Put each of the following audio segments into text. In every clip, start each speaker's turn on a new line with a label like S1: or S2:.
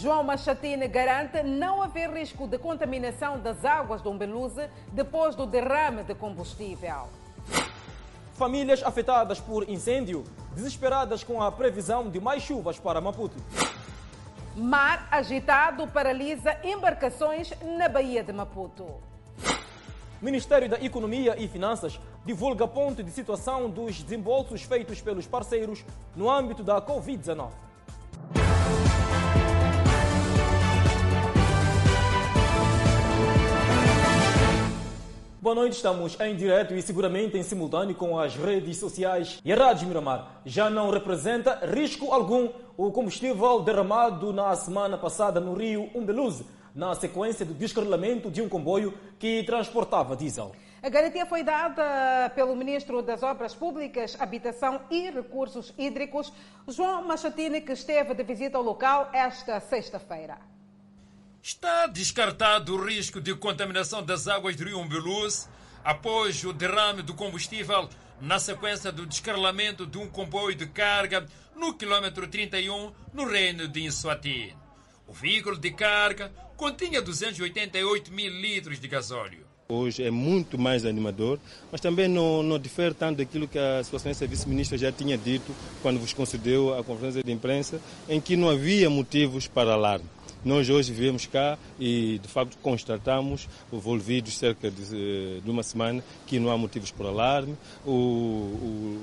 S1: João Machatine garante não haver risco de contaminação das águas do Umbeluze depois do derrame de combustível.
S2: Famílias afetadas por incêndio, desesperadas com a previsão de mais chuvas para Maputo.
S1: Mar agitado paralisa embarcações na Baía de Maputo.
S2: Ministério da Economia e Finanças divulga ponto de situação dos desembolsos feitos pelos parceiros no âmbito da Covid-19. Boa noite, estamos em direto e seguramente em simultâneo com as redes sociais. E a Rádio Miramar já não representa risco algum o combustível derramado na semana passada no rio Umbeluze, na sequência do descarrilamento de um comboio que transportava diesel.
S1: A garantia foi dada pelo Ministro das Obras Públicas, Habitação e Recursos Hídricos, João Machatini, que esteve de visita ao local esta sexta-feira.
S3: Está descartado o risco de contaminação das águas do rio Umbeluz após o derrame do combustível na sequência do descarrilamento de um comboio de carga no quilômetro 31, no reino de Insuati. O veículo de carga continha 288 mil litros de gasóleo.
S4: Hoje é muito mais animador, mas também não, não difere tanto daquilo que a Sua Vice-Ministra já tinha dito quando vos concedeu a conferência de imprensa, em que não havia motivos para alarme. Nós hoje viemos cá e, de facto, constatamos, envolvidos cerca de, de uma semana, que não há motivos para alarme. O, o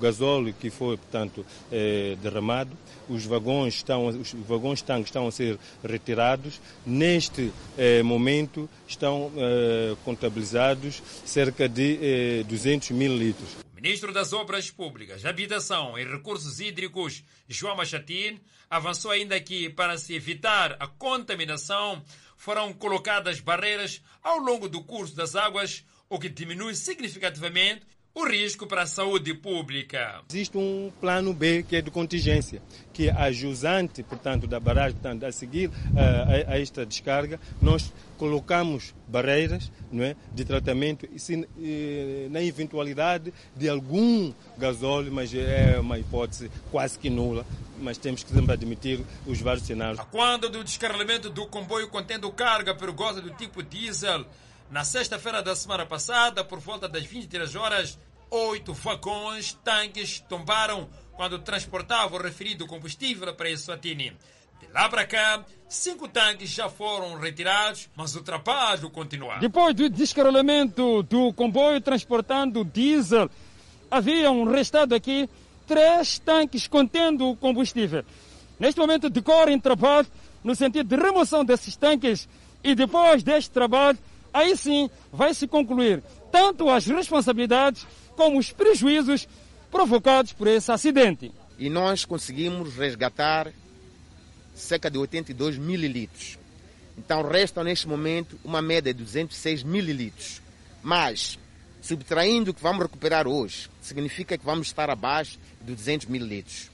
S4: gasóleo que foi, portanto, é, derramado, os vagões, estão, os vagões tanques estão a ser retirados. Neste é, momento estão é, contabilizados cerca de 200 mil litros.
S3: Ministro das Obras Públicas, Habitação e Recursos Hídricos, João Machatin, avançou ainda que, para se evitar a contaminação, foram colocadas barreiras ao longo do curso das águas, o que diminui significativamente o risco para a saúde pública.
S4: Existe um plano B que é de contingência, que a jusante, portanto, da barragem, portanto, a seguir uh, a, a, esta descarga, nós colocamos barreiras não é, de tratamento e se, e, na eventualidade de algum gasóleo, mas é uma hipótese quase que nula, mas temos que sempre admitir os vários cenários.
S3: A quando do descarregamento do comboio contendo carga perigosa do tipo diesel, na sexta-feira da semana passada, por volta das 23 horas, oito vagões, tanques tombaram quando transportavam o referido combustível para Eswatini. De lá para cá, cinco tanques já foram retirados, mas o trabalho continua.
S5: Depois do descarregamento do comboio transportando diesel, haviam restado aqui três tanques contendo combustível. Neste momento decorrem trabalho no sentido de remoção desses tanques e depois deste trabalho aí sim vai se concluir tanto as responsabilidades como os prejuízos provocados por esse acidente.
S6: E nós conseguimos resgatar cerca de 82 mililitros. Então restam neste momento uma média de 206 mililitros. Mas, subtraindo o que vamos recuperar hoje, significa que vamos estar abaixo de 200 mililitros.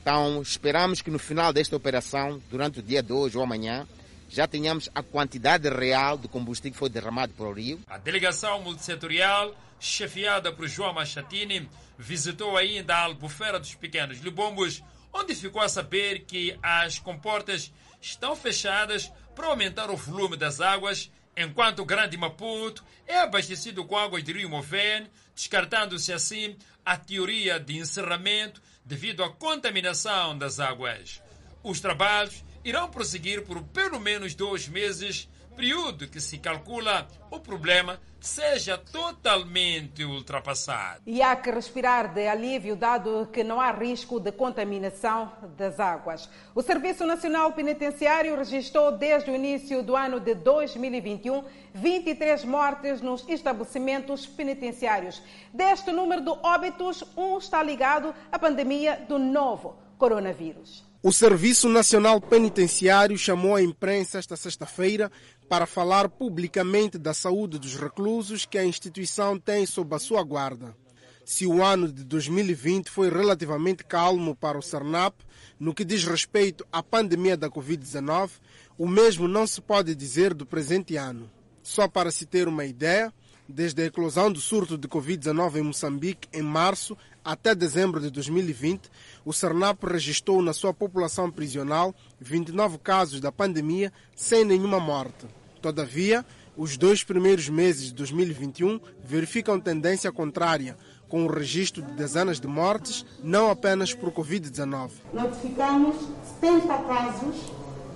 S6: Então, esperamos que no final desta operação, durante o dia de hoje ou amanhã, já tenhamos a quantidade real de combustível que foi derramado para o rio.
S3: A delegação multissetorial, chefiada por João Machatini, visitou ainda a Albufeira dos Pequenos Libombos, onde ficou a saber que as comportas estão fechadas para aumentar o volume das águas, enquanto o Grande Maputo é abastecido com águas de Rio Movene, descartando-se assim a teoria de encerramento devido à contaminação das águas. Os trabalhos irão prosseguir por pelo menos dois meses, período que se calcula o problema seja totalmente ultrapassado.
S1: E há que respirar de alívio, dado que não há risco de contaminação das águas. O Serviço Nacional Penitenciário registrou desde o início do ano de 2021 23 mortes nos estabelecimentos penitenciários. Deste número de óbitos, um está ligado à pandemia do novo coronavírus.
S7: O Serviço Nacional Penitenciário chamou a imprensa esta sexta-feira para falar publicamente da saúde dos reclusos que a instituição tem sob a sua guarda. Se o ano de 2020 foi relativamente calmo para o CERNAP no que diz respeito à pandemia da Covid-19, o mesmo não se pode dizer do presente ano. Só para se ter uma ideia, desde a eclosão do surto de Covid-19 em Moçambique em março Até dezembro de 2020, o Cernap registrou na sua população prisional 29 casos da pandemia sem nenhuma morte. Todavia, os dois primeiros meses de 2021 verificam tendência contrária, com o registro de dezenas de mortes, não apenas por Covid-19.
S8: Notificamos 70 casos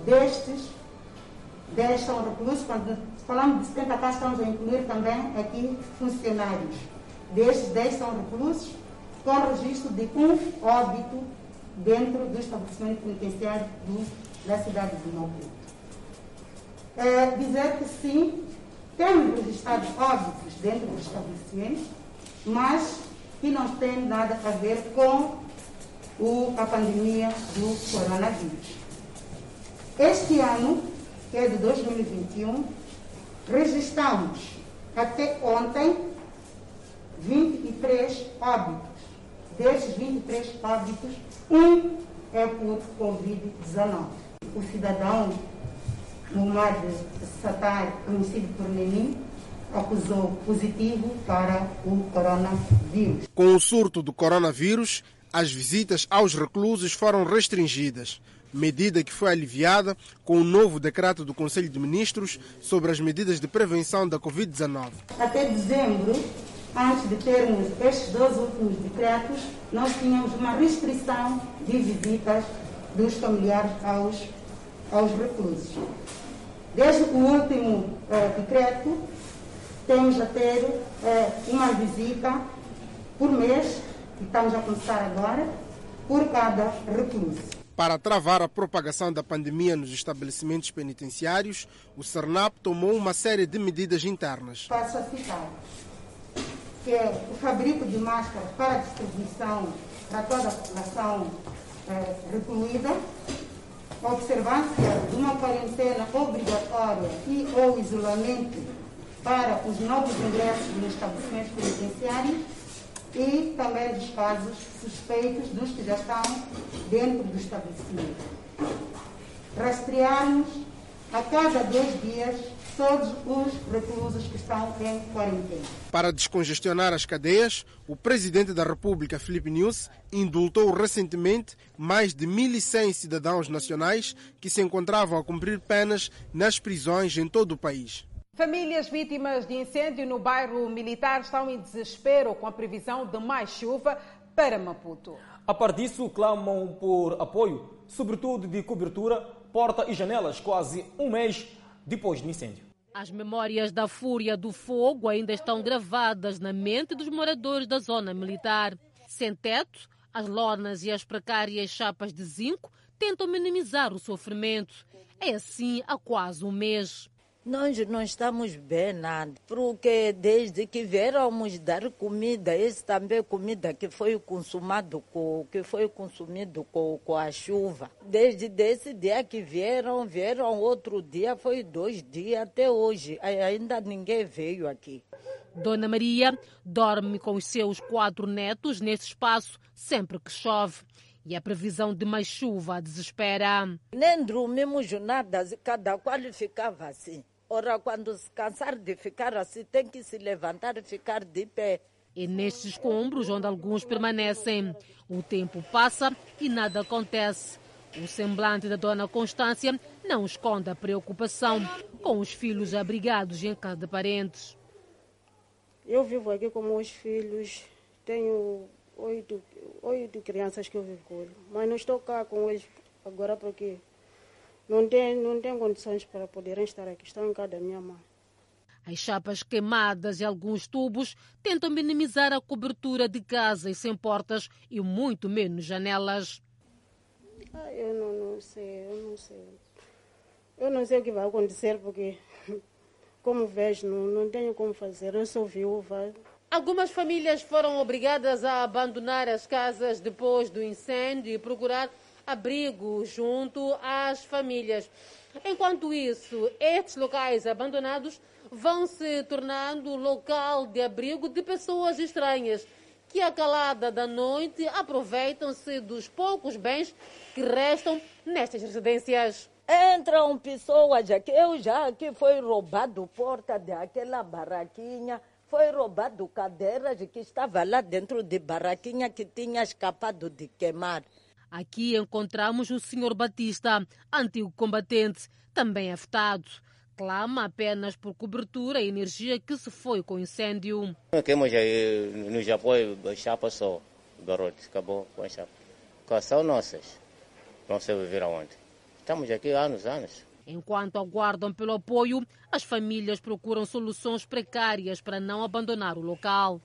S8: destes, destes reclusos. Quando falamos de 70 casos, estamos a incluir também aqui funcionários. Destes 10 são reclusos, com registro de um óbito dentro do estabelecimento penitenciário do, da cidade de Novo. É, dizer que sim, temos registrado óbitos dentro do estabelecimento, mas que não tem nada a ver com o, a pandemia do coronavírus. Este ano, que é de 2021, registramos até ontem 23 óbitos. Desses 23 óbitos, um é por Covid-19. O cidadão Mumad Satar, conhecido por Lenin, acusou positivo para o coronavírus.
S7: Com o surto do coronavírus, as visitas aos reclusos foram restringidas, medida que foi aliviada com o novo decreto do Conselho de Ministros sobre as medidas de prevenção da Covid-19.
S8: Até dezembro, antes de termos estes dois últimos decretos, nós tínhamos uma restrição de visitas dos familiares aos, aos reclusos. Desde o último eh, decreto, temos a ter eh, uma visita por mês, que estamos a começar agora, por cada recluso.
S7: Para travar a propagação da pandemia nos estabelecimentos penitenciários, o CERNAP tomou uma série de medidas internas.
S8: Passo a citar que é o fabrico de máscaras para distribuição para toda a população eh, recluída, observância de uma quarentena obrigatória e ou isolamento para os novos ingressos nos estabelecimentos penitenciários e também dos casos suspeitos dos que já estão dentro do estabelecimento. Rastrearmos a cada dois dias todos os reclusos que estão em quarentena.
S7: Para descongestionar as cadeias, o presidente da República, Filipe Nunes, indultou recentemente mais de 1.100 cidadãos nacionais que se encontravam a cumprir penas nas prisões em todo o país.
S1: Famílias vítimas de incêndio no bairro militar estão em desespero com a previsão de mais chuva para Maputo.
S2: A par disso, clamam por apoio, sobretudo de cobertura, porta e janelas, quase um mês depois do incêndio.
S9: As memórias da fúria do fogo ainda estão gravadas na mente dos moradores da zona militar. Sem teto, as lonas e as precárias chapas de zinco tentam minimizar o sofrimento. É assim há quase um mês.
S10: Nós não estamos bem nada, porque desde que vieramos dar comida, esse também comida que foi consumado com, que foi consumido com, com a chuva. Desde esse dia que vieram, vieram outro dia, foi dois dias até hoje. Ainda ninguém veio aqui.
S9: Dona Maria dorme com os seus quatro netos nesse espaço sempre que chove. E a previsão de mais chuva desespera.
S10: Nem dormimos nada, cada qual ficava assim. Ora, quando se cansar de ficar assim, tem que se levantar e ficar de pé.
S9: E nestes escombros onde alguns permanecem, o tempo passa e nada acontece. O semblante da dona Constância não esconde a preocupação com os filhos abrigados em casa de parentes.
S11: Eu vivo aqui com meus filhos, tenho oito, oito crianças que eu vivo com eles, mas não estou cá com eles agora porque não tem, não tem condições para poderem estar aqui, estão em casa da minha mãe.
S9: As chapas queimadas e alguns tubos tentam minimizar a cobertura de casas sem portas e muito menos janelas.
S11: Ah, eu não, não sei, eu não sei. Eu não sei o que vai acontecer porque, como vejo, não, não tenho como fazer. Eu sou viúva.
S9: Algumas famílias foram obrigadas a abandonar as casas depois do incêndio e procurar abrigo junto às famílias. Enquanto isso, estes locais abandonados vão se tornando local de abrigo de pessoas estranhas que, à calada da noite, aproveitam-se dos poucos bens que restam nestas residências.
S10: Entram pessoas eu já que foi roubado porta daquela barraquinha, foi roubado cadeiras que estava lá dentro de barraquinha que tinha escapado de queimar.
S9: Aqui encontramos o Sr. Batista, antigo combatente, também afetado. Clama apenas por cobertura e energia que se foi com o incêndio.
S12: Queimos aí nos apoios, chapa só, garoto, acabou com a chapa. São nossas. Não sei viver aonde. Estamos aqui há anos, anos.
S9: Enquanto aguardam pelo apoio, as famílias procuram soluções precárias para não abandonar o local.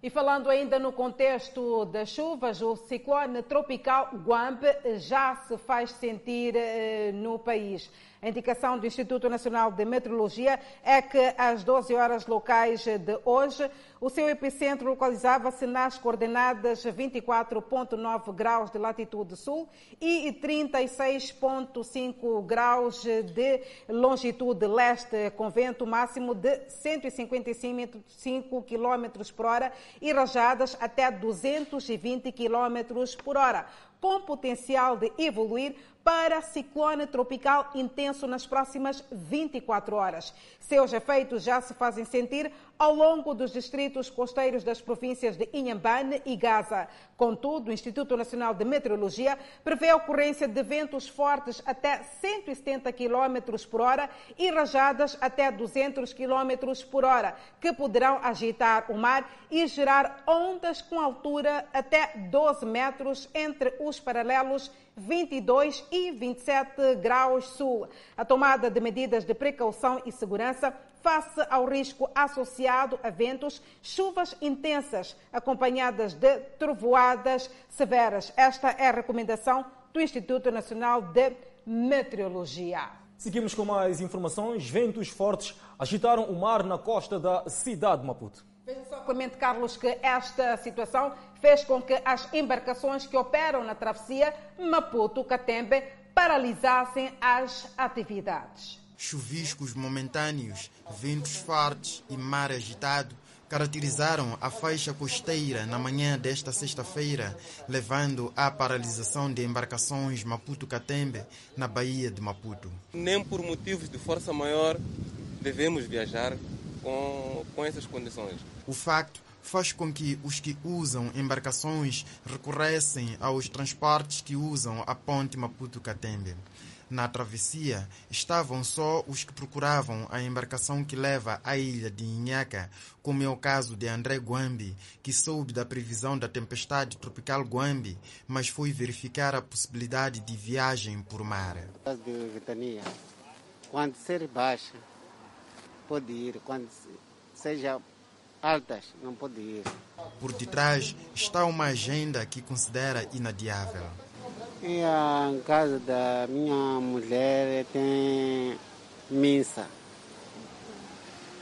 S1: E falando ainda no contexto das chuvas, o ciclone tropical Guampe já se faz sentir eh, no país. A indicação do Instituto Nacional de Meteorologia é que às 12 horas locais de hoje, o seu epicentro localizava-se nas coordenadas 24,9 graus de latitude sul e 36,5 graus de longitude leste, com vento máximo de 155 km por hora e rajadas até 220 km por hora com potencial de evoluir para ciclone tropical intenso nas próximas 24 horas. Seus efeitos já se fazem sentir ao longo dos distritos costeiros das províncias de Inhambane e Gaza. Contudo, o Instituto Nacional de Meteorologia prevê a ocorrência de ventos fortes até 170 km por hora e rajadas até 200 km por hora, que poderão agitar o mar e gerar ondas com altura até 12 metros entre os paralelos 22 e 27 graus sul. A tomada de medidas de precaução e segurança face ao risco associado a ventos, chuvas intensas, acompanhadas de trovoadas severas. Esta é a recomendação do Instituto Nacional de Meteorologia.
S2: Seguimos com mais informações. Ventos fortes agitaram o mar na costa da cidade de Maputo.
S1: Veja só, Clemente Carlos, que esta situação fez com que as embarcações que operam na travessia Maputo-Catembe paralisassem as atividades.
S13: Chuviscos momentâneos, ventos fortes e mar agitado caracterizaram a faixa costeira na manhã desta sexta-feira, levando à paralisação de embarcações Maputo-Catembe na Baía de Maputo.
S14: Nem por motivos de força maior devemos viajar com, com essas condições.
S13: O facto faz com que os que usam embarcações recorressem aos transportes que usam a ponte Maputo-Catembe. Na travessia estavam só os que procuravam a embarcação que leva à ilha de Inhaca, como é o caso de André Guambi, que soube da previsão da tempestade tropical Guambi, mas foi verificar a possibilidade de viagem por mar.
S15: De ventania, quando ser baixa, pode ir, quando seja altas, não pode ir.
S13: Por detrás está uma agenda que considera inadiável.
S15: E a casa da minha mulher tem missa.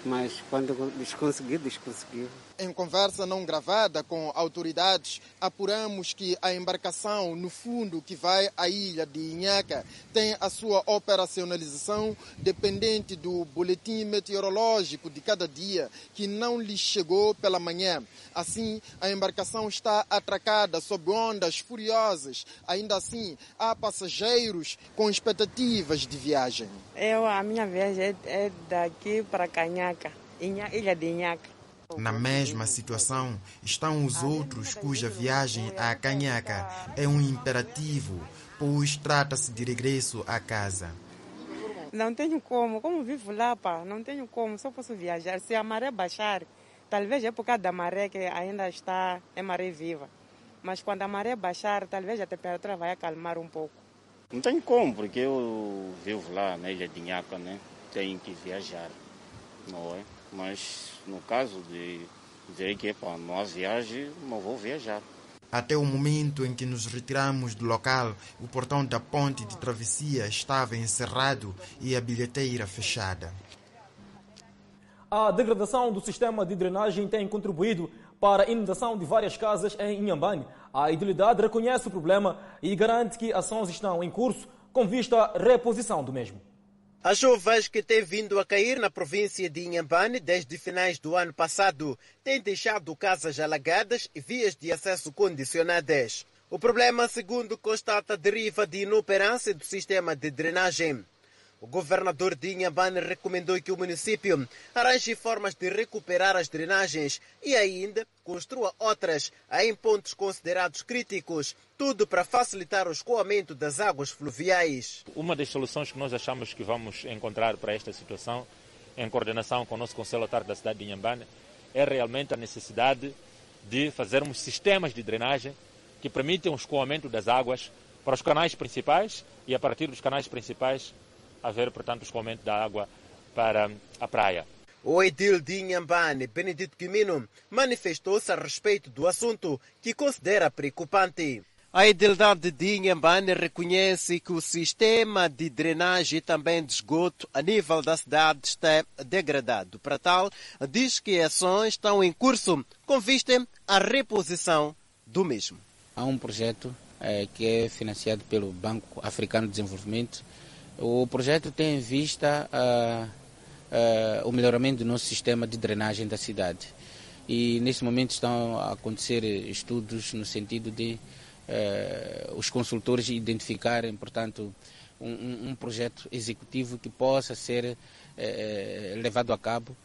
S15: Mas quando desconsegui, desconsegui.
S13: Em conversa não gravada com autoridades, apuramos que a embarcação no fundo que vai à ilha de Inhaca tem a sua operacionalização dependente do boletim meteorológico de cada dia, que não lhe chegou pela manhã. Assim, a embarcação está atracada sob ondas furiosas. Ainda assim, há passageiros com expectativas de viagem.
S11: Eu, a minha viagem é daqui para Canhaca, ilha de Inhaca.
S13: Na mesma situação estão os outros cuja viagem a Canhaca é um imperativo, pois trata-se de regresso à casa.
S11: Não tenho como, como vivo lá, pá, não tenho como, só posso viajar. Se a maré baixar, talvez é por causa da maré que ainda está em maré viva. Mas quando a maré baixar, talvez a temperatura vai acalmar um pouco.
S12: Não tenho como, porque eu vivo lá na ilha de Inhaca, né? Tenho que viajar, não é? Mas no caso de dizer que para não há viagem, não vou viajar.
S13: Até o momento em que nos retiramos do local, o portão da ponte de travessia estava encerrado e a bilheteira fechada.
S2: A degradação do sistema de drenagem tem contribuído para a inundação de várias casas em Inhambane. A idilidade reconhece o problema e garante que ações estão em curso com vista à reposição do mesmo.
S16: As chuvas que têm vindo a cair na província de Inhambane desde finais do ano passado têm deixado casas alagadas e vias de acesso condicionadas. O problema, segundo constata, deriva de inoperância do sistema de drenagem. O governador de Inhambane recomendou que o município arranje formas de recuperar as drenagens e ainda construa outras em pontos considerados críticos, tudo para facilitar o escoamento das águas fluviais.
S17: Uma das soluções que nós achamos que vamos encontrar para esta situação, em coordenação com o nosso Conselho Autarco da cidade de Inhambane, é realmente a necessidade de fazermos sistemas de drenagem que permitem o escoamento das águas para os canais principais e a partir dos canais principais haver, portanto, o escoamento da água para a praia.
S16: O edil de Inhambane, Benedito Quimino, manifestou-se a respeito do assunto que considera preocupante. A Edildade de Inhambane reconhece que o sistema de drenagem e também de esgoto a nível da cidade está degradado. Para tal, diz que ações estão em curso com vista à reposição do mesmo.
S18: Há um projeto eh, que é financiado pelo Banco Africano de Desenvolvimento. O projeto tem em vista uh, o melhoramento do nosso sistema de drenagem da cidade. E nesse momento estão a acontecer estudos no sentido de uh, os consultores identificarem, portanto, um, um, projeto executivo que possa ser levado a cabo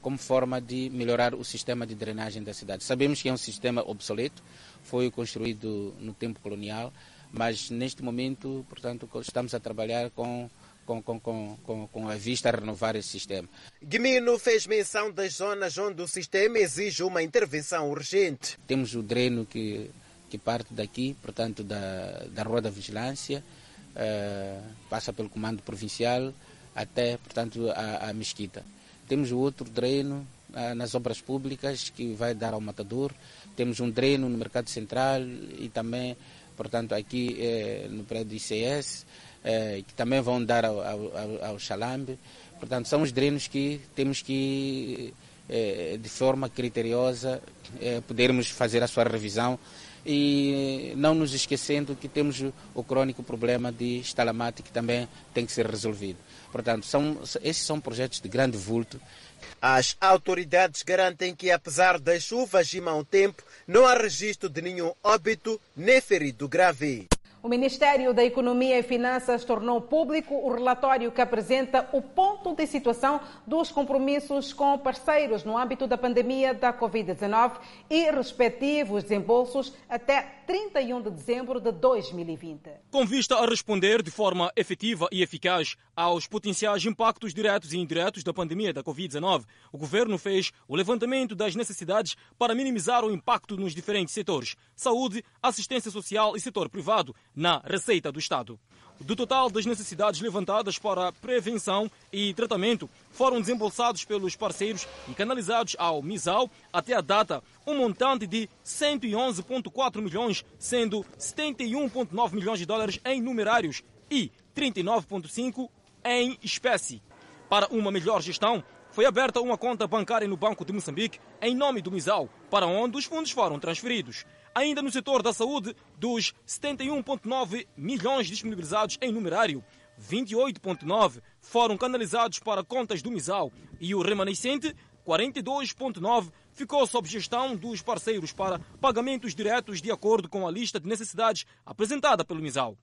S18: como forma de melhorar o sistema de drenagem da cidade. Sabemos que é um sistema obsoleto, foi construído no tempo colonial, mas neste momento, portanto, estamos a trabalhar com com, com, com, com, a vista a renovar esse sistema.
S16: Guimino fez menção das zonas onde o sistema exige uma intervenção urgente.
S18: Temos o dreno que, que parte daqui, portanto, da, da Rua da Vigilância, uh, passa pelo Comando Provincial até, portanto, a, a Mesquita. Temos o outro dreno uh, nas obras públicas que vai dar ao Matador. Temos um dreno no Mercado Central e também, portanto, aqui eh, no prédio ICS eh, que também vão dar ao, ao, ao Xalambe. Portanto, são os drenos que temos que, eh, de forma criteriosa, eh, podermos fazer a sua revisão e não nos esquecendo que temos o crônico problema de estalamate que também tem que ser resolvido. Portanto, são, esses são projetos de grande vulto.
S16: As autoridades garantem que, apesar das chuvas e mau tempo, não há registro de nenhum óbito nem ferido grave.
S1: O Ministério da Economia e Finanças tornou público o relatório que apresenta o ponto de situação dos compromissos com parceiros no âmbito da pandemia da Covid-19 e respectivos desembolsos até 31 de dezembro de 2020.
S2: Com vista a responder de forma efetiva e eficaz aos potenciais impactos diretos e indiretos da pandemia da Covid-19, o governo fez o levantamento das necessidades para minimizar o impacto nos diferentes setores: saúde, assistência social e setor privado na receita do Estado. Do total das necessidades levantadas para prevenção e tratamento, foram desembolsados pelos parceiros e canalizados ao MISAL até a data um montante de 111,4 milhões, sendo 71,9 milhões de dólares em numerários e 39,5 em espécie. Para uma melhor gestão, foi aberta uma conta bancária no Banco de Moçambique em nome do MISAL, para onde os fundos foram transferidos. Ainda no setor da saúde, dos 71,9 milhões disponibilizados em numerário, 28,9 foram canalizados para contas do MISAL e o remanescente, 42,9, ficou sob gestão dos parceiros para pagamentos diretos de acordo com a lista de necessidades apresentada pelo MISAL.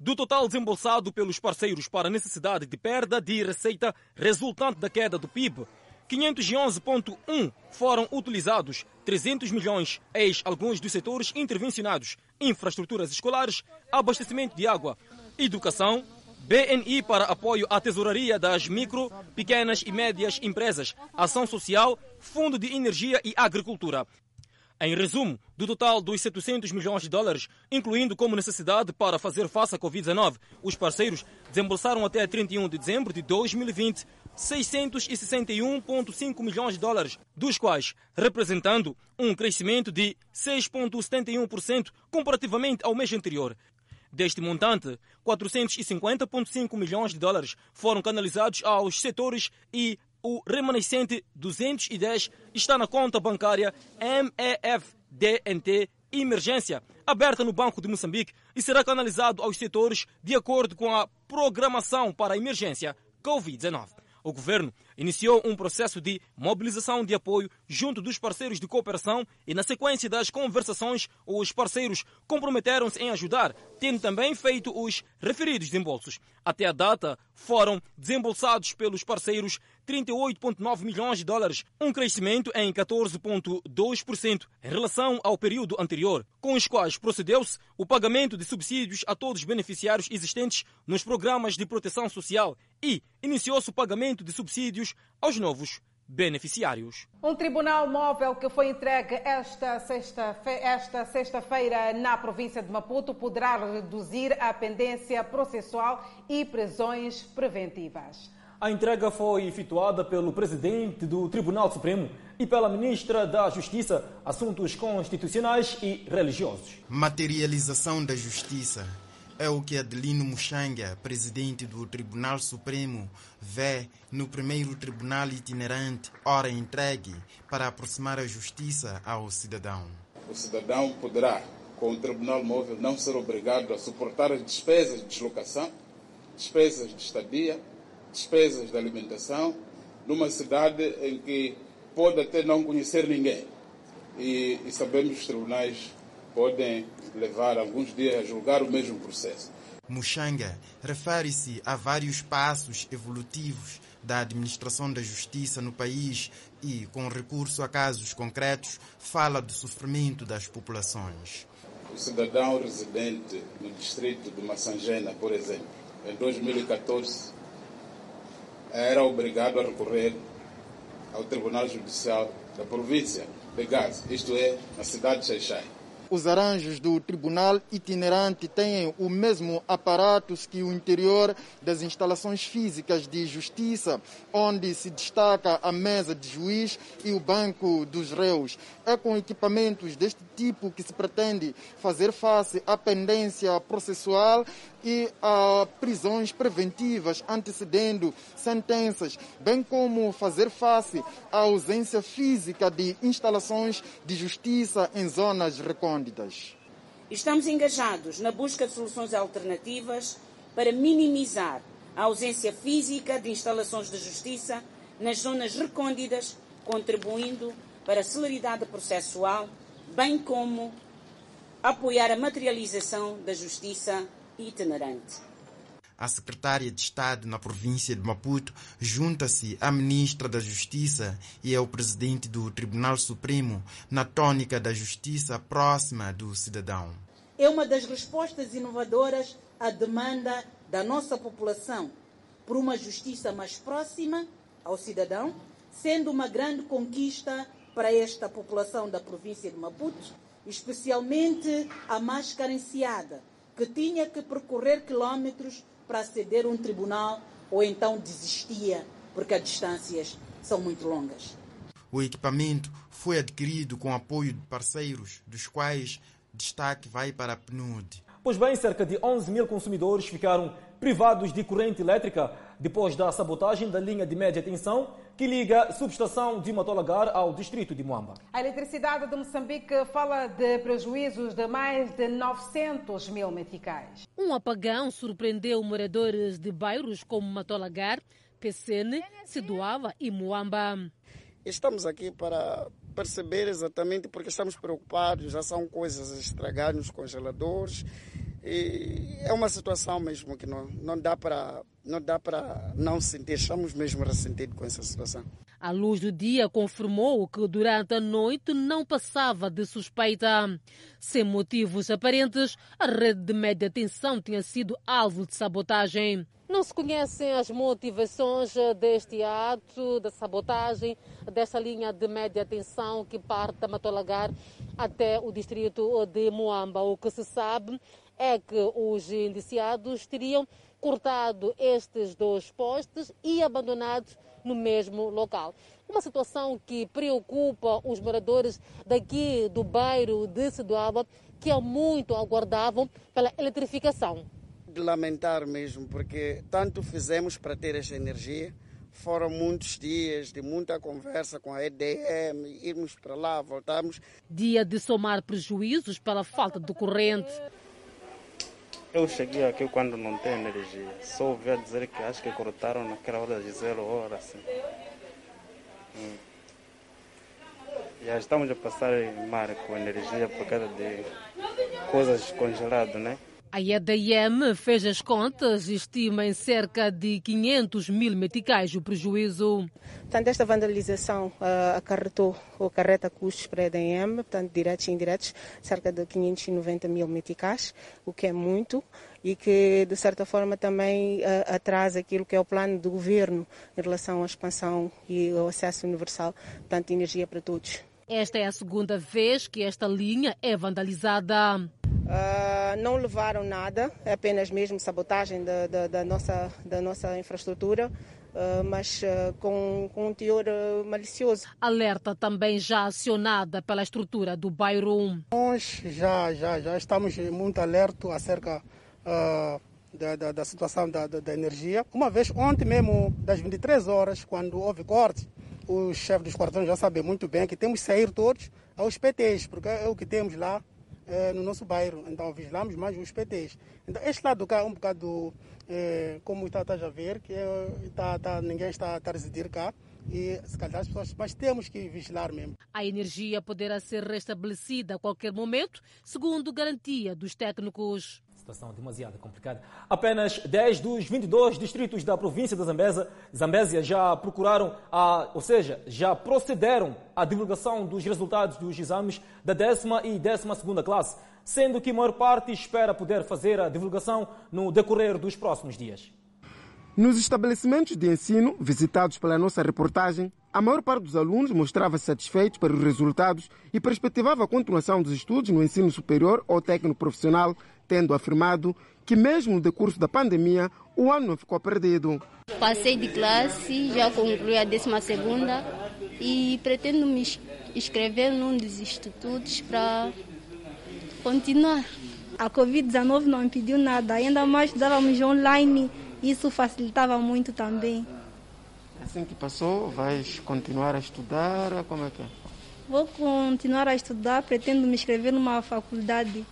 S2: Do total desembolsado pelos parceiros para necessidade de perda de receita resultante da queda do PIB, 511,1 foram utilizados, 300 milhões ex alguns dos setores intervencionados, infraestruturas escolares, abastecimento de água, educação, BNI para apoio à tesouraria das micro, pequenas e médias empresas, ação social, fundo de energia e agricultura. Em resumo, do total dos 700 milhões de dólares, incluindo como necessidade para fazer face à Covid-19, os parceiros desembolsaram até 31 de dezembro de 2020 661,5 milhões de dólares, dos quais representando um crescimento de 6,71% comparativamente ao mês anterior. Deste montante, 450,5 milhões de dólares foram canalizados aos setores e o remanescente 210 está na conta bancária MEF-DNT Emergência, aberta no Banco de Moçambique e será canalizado aos setores de acordo com a programação para a emergência Covid-19. O governo iniciou um processo de mobilização de apoio junto dos parceiros de cooperação e, na sequência das conversações, os parceiros comprometeram-se em ajudar, tendo também feito os referidos desembolsos. Até a data, foram desembolsados pelos parceiros 38,9 milhões de dólares, um crescimento em 14,2% em relação ao período anterior, com os quais procedeu-se o pagamento de subsídios a todos os beneficiários existentes nos programas de proteção social e iniciou-se o pagamento de subsídios aos novos beneficiários.
S1: Um tribunal móvel que foi entregue esta sexta-feira sexta na província de Maputo poderá reduzir a pendência processual e prisões preventivas.
S2: A entrega foi efetuada pelo presidente do Tribunal Supremo e pela ministra da Justiça, Assuntos Constitucionais e Religiosos.
S19: Materialização da Justiça é o que Adelino Muxanga, presidente do Tribunal Supremo, vê no primeiro tribunal itinerante, ora entregue, para aproximar a justiça ao cidadão.
S20: O cidadão poderá, com o tribunal móvel, não ser obrigado a suportar as despesas de deslocação, despesas de estadia, despesas de alimentação, numa cidade em que pode até não conhecer ninguém. E, e sabemos que os tribunais podem levar alguns dias a julgar o mesmo processo.
S19: Muxanga refere-se a vários passos evolutivos da administração da justiça no país e, com recurso a casos concretos, fala do sofrimento das populações.
S20: O cidadão residente no distrito de Massangena, por exemplo, em 2014, era obrigado a recorrer ao Tribunal Judicial da província de Gaza, isto é, na cidade de Xaixai.
S13: Os arranjos do tribunal itinerante têm o mesmo aparato que o interior das instalações físicas de justiça, onde se destaca a mesa de juiz e o banco dos réus. É com equipamentos deste tipo que se pretende fazer face à pendência processual e a prisões preventivas antecedendo sentenças, bem como fazer face à ausência física de instalações de justiça em zonas recônditas.
S21: Estamos engajados na busca de soluções alternativas para minimizar a ausência física de instalações de justiça nas zonas recônditas, contribuindo para a celeridade processual, bem como apoiar a materialização da justiça itinerante.
S19: A secretária de Estado na província de Maputo junta-se à ministra da Justiça e ao presidente do Tribunal Supremo na tônica da justiça próxima do cidadão.
S21: É uma das respostas inovadoras à demanda da nossa população por uma justiça mais próxima ao cidadão, sendo uma grande conquista para esta população da província de Maputo, especialmente a mais carenciada, que tinha que percorrer quilómetros para aceder a um tribunal ou então desistia porque as distâncias são muito longas.
S19: O equipamento foi adquirido com apoio de parceiros, dos quais destaque vai para a PNUD.
S2: Pois bem, cerca de 11 mil consumidores ficaram privados de corrente elétrica depois da sabotagem da linha de média tensão que liga a subestação de Matolagar ao distrito de Moamba.
S1: A eletricidade de Moçambique fala de prejuízos de mais de 900 mil meticais.
S9: Um apagão surpreendeu moradores de bairros como Matolagar, Pecene, Siduava e Moamba.
S22: Estamos aqui para perceber exatamente porque estamos preocupados, já são coisas estragadas nos congeladores e é uma situação mesmo que não, não dá para não dá para não sentir, estamos mesmo ressentidos com essa situação.
S9: A luz do dia confirmou que durante a noite não passava de suspeita. Sem motivos aparentes, a rede de média tensão tinha sido alvo de sabotagem. Não se conhecem as motivações deste ato de sabotagem desta linha de média tensão que parte da Matolagar até o distrito de Moamba. O que se sabe é que os indiciados teriam cortado estes dois postes e abandonado no mesmo local. Uma situação que preocupa os moradores daqui do bairro de Seduaba, que há muito aguardavam pela eletrificação.
S22: De lamentar mesmo, porque tanto fizemos para ter esta energia, foram muitos dias de muita conversa com a EDM, irmos para lá, voltarmos.
S9: Dia de somar prejuízos pela falta de corrente.
S23: Eu cheguei aqui quando não tem energia. Só ouvi dizer que acho que cortaram naquela hora de zero hora, assim. Hum. Já estamos a passar mar com energia por causa de coisas congeladas, né?
S9: A EDM fez as contas e estima em cerca de 500 mil meticais o prejuízo.
S24: Portanto, esta vandalização uh, acarretou ou acarreta custos para a EDM, portanto, diretos e indiretos, cerca de 590 mil meticais, o que é muito e que, de certa forma, também uh, atrasa aquilo que é o plano do governo em relação à expansão e ao acesso universal, portanto, de energia para todos.
S9: Esta é a segunda vez que esta linha é vandalizada.
S24: Uh, não levaram nada, é apenas mesmo sabotagem da, da, da nossa, da nossa infraestrutura. Uh, mas uh, com, com, um teor malicioso.
S9: Alerta também já acionada pela estrutura do bairro.
S25: Nós já, já, já estamos muito alerta acerca da, da, da, situação da, da, energia. Uma vez, ontem mesmo, das 23 horas, quando houve corte, os chefes dos quartões já sabem muito bem que temos que sair todos aos PTs, porque é o que temos lá é, no nosso bairro. Então vigilamos mais os PTs. Então este lado cá é um bocado, é, como está, está a ver, que é, tá, tá, ninguém está, está a residir cá. E se calhar as pessoas, mas temos que vigilar mesmo.
S9: A energia poderá ser restabelecida a qualquer momento, segundo garantia dos técnicos
S2: situação demasiado complicada. Apenas 10 dos 22 distritos da província da Zambésia, Zambésia já procuraram, a, ou seja, já procederam à divulgação dos resultados dos exames da décima e décima segunda classe, sendo que a maior parte espera poder fazer a divulgação no decorrer dos próximos dias.
S26: Nos estabelecimentos de ensino visitados pela nossa reportagem, a maior parte dos alunos mostrava-se satisfeitos pelos resultados e perspectivava a continuação dos estudos no ensino superior ou técnico profissional, tendo afirmado que, mesmo no decurso da pandemia, o ano não ficou perdido.
S27: Passei de classe, já concluí a 12 e pretendo me inscrever num dos institutos para continuar.
S28: A Covid-19 não impediu nada, ainda mais estudávamos online isso facilitava muito também.
S25: Assim que passou, vais continuar a estudar? Como é que é?
S28: Vou continuar a estudar, pretendo me inscrever numa faculdade.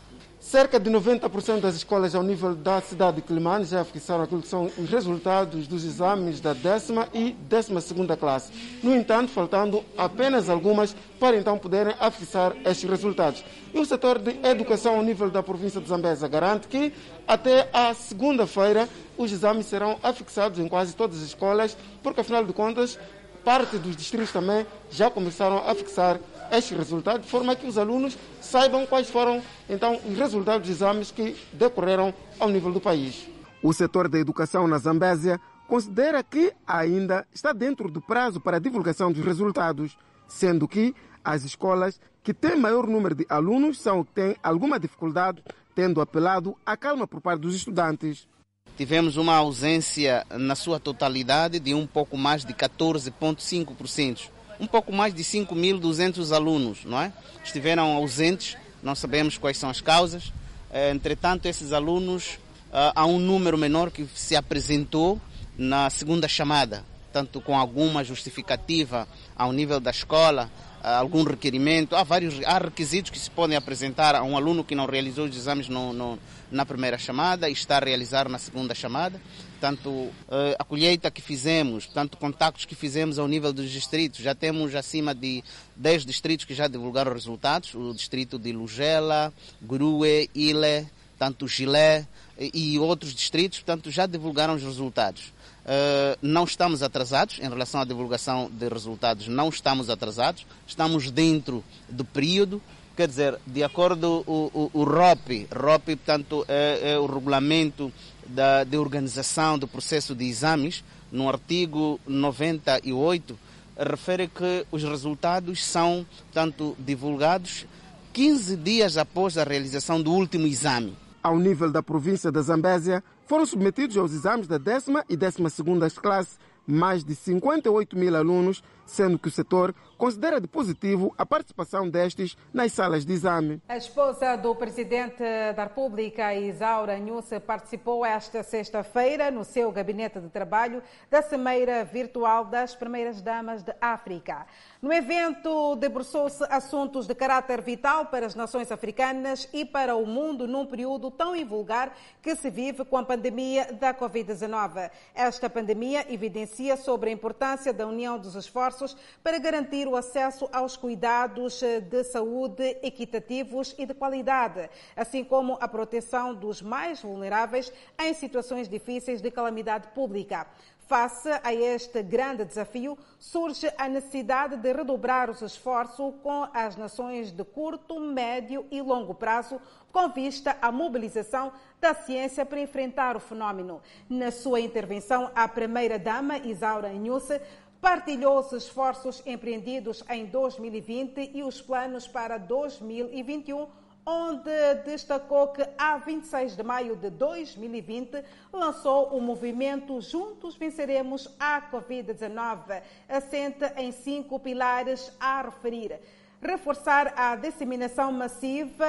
S25: Cerca de 90% das escolas ao nível da cidade de Quilimane já fixaram aquilo que são os resultados dos exames da décima e décima segunda classe. No entanto, faltando apenas algumas para então poderem afixar estes resultados. E o setor de educação ao nível da província de Zambesa garante que até a segunda-feira os exames serão afixados em quase todas as escolas, porque afinal de contas parte dos distritos também já começaram a fixar estes resultados, de forma que os alunos saibam quais foram então os resultados dos exames que decorreram ao nível do país.
S26: O setor da educação na Zambésia considera que ainda está dentro do prazo para a divulgação dos resultados, sendo que as escolas que têm maior número de alunos são que têm alguma dificuldade, tendo apelado à calma por parte dos estudantes.
S6: Tivemos uma ausência na sua totalidade de um pouco mais de 14,5% um pouco mais de 5.200 alunos, não é? Estiveram ausentes, não sabemos quais são as causas. Eh, entretanto, esses alunos, eh, há um número menor que se apresentou na segunda chamada, tanto com alguma justificativa ao nível da escola, eh, algum requerimento. Há vários há requisitos que se podem apresentar a um aluno que não realizou os exames no, no, na primeira chamada e está a realizar na segunda chamada. Portanto, eh, a colheita que fizemos, tanto contactos que fizemos ao nível dos distritos, já temos acima de 10 distritos que já divulgaram resultados, o distrito de Lugela, Grue, Ile, tanto Gilé e outros distritos, portanto, já divulgaram os resultados. Uh, não estamos atrasados em relação à divulgação de resultados, não estamos atrasados, estamos dentro do período, quer dizer, de acordo com o, o, o ROP, ROP, portanto, é, é o regulamento da, de organização do processo de exames, no artigo 98, refere que os resultados são, tanto divulgados 15 dias após a realização do último exame.
S26: Ao nível da província da Zambésia, foram submetidos aos exames da décima e décima segunda classe mais de 58 mil alunos, sendo que o setor considera de positivo a participação destes nas salas de exame.
S1: A esposa do presidente da República, Isaura Nhusse, participou esta sexta-feira no seu gabinete de trabalho da Cimeira Virtual das Primeiras Damas de África. No evento, debruçou-se assuntos de caráter vital para as nações africanas e para o mundo num período tão invulgar que se vive com a pandemia da Covid-19. Esta pandemia evidencia sobre a importância da união dos esforços para garantir o acesso aos cuidados de saúde equitativos e de qualidade, assim como a proteção dos mais vulneráveis em situações difíceis de calamidade pública. Face a este grande desafio, surge a necessidade de redobrar os esforços com as nações de curto, médio e longo prazo, com vista à mobilização da ciência para enfrentar o fenómeno. Na sua intervenção, a primeira-dama, Isaura Inhusse, partilhou os esforços empreendidos em 2020 e os planos para 2021 onde destacou que, a 26 de maio de 2020, lançou o movimento Juntos Venceremos a Covid-19, assente em cinco pilares a referir reforçar a disseminação massiva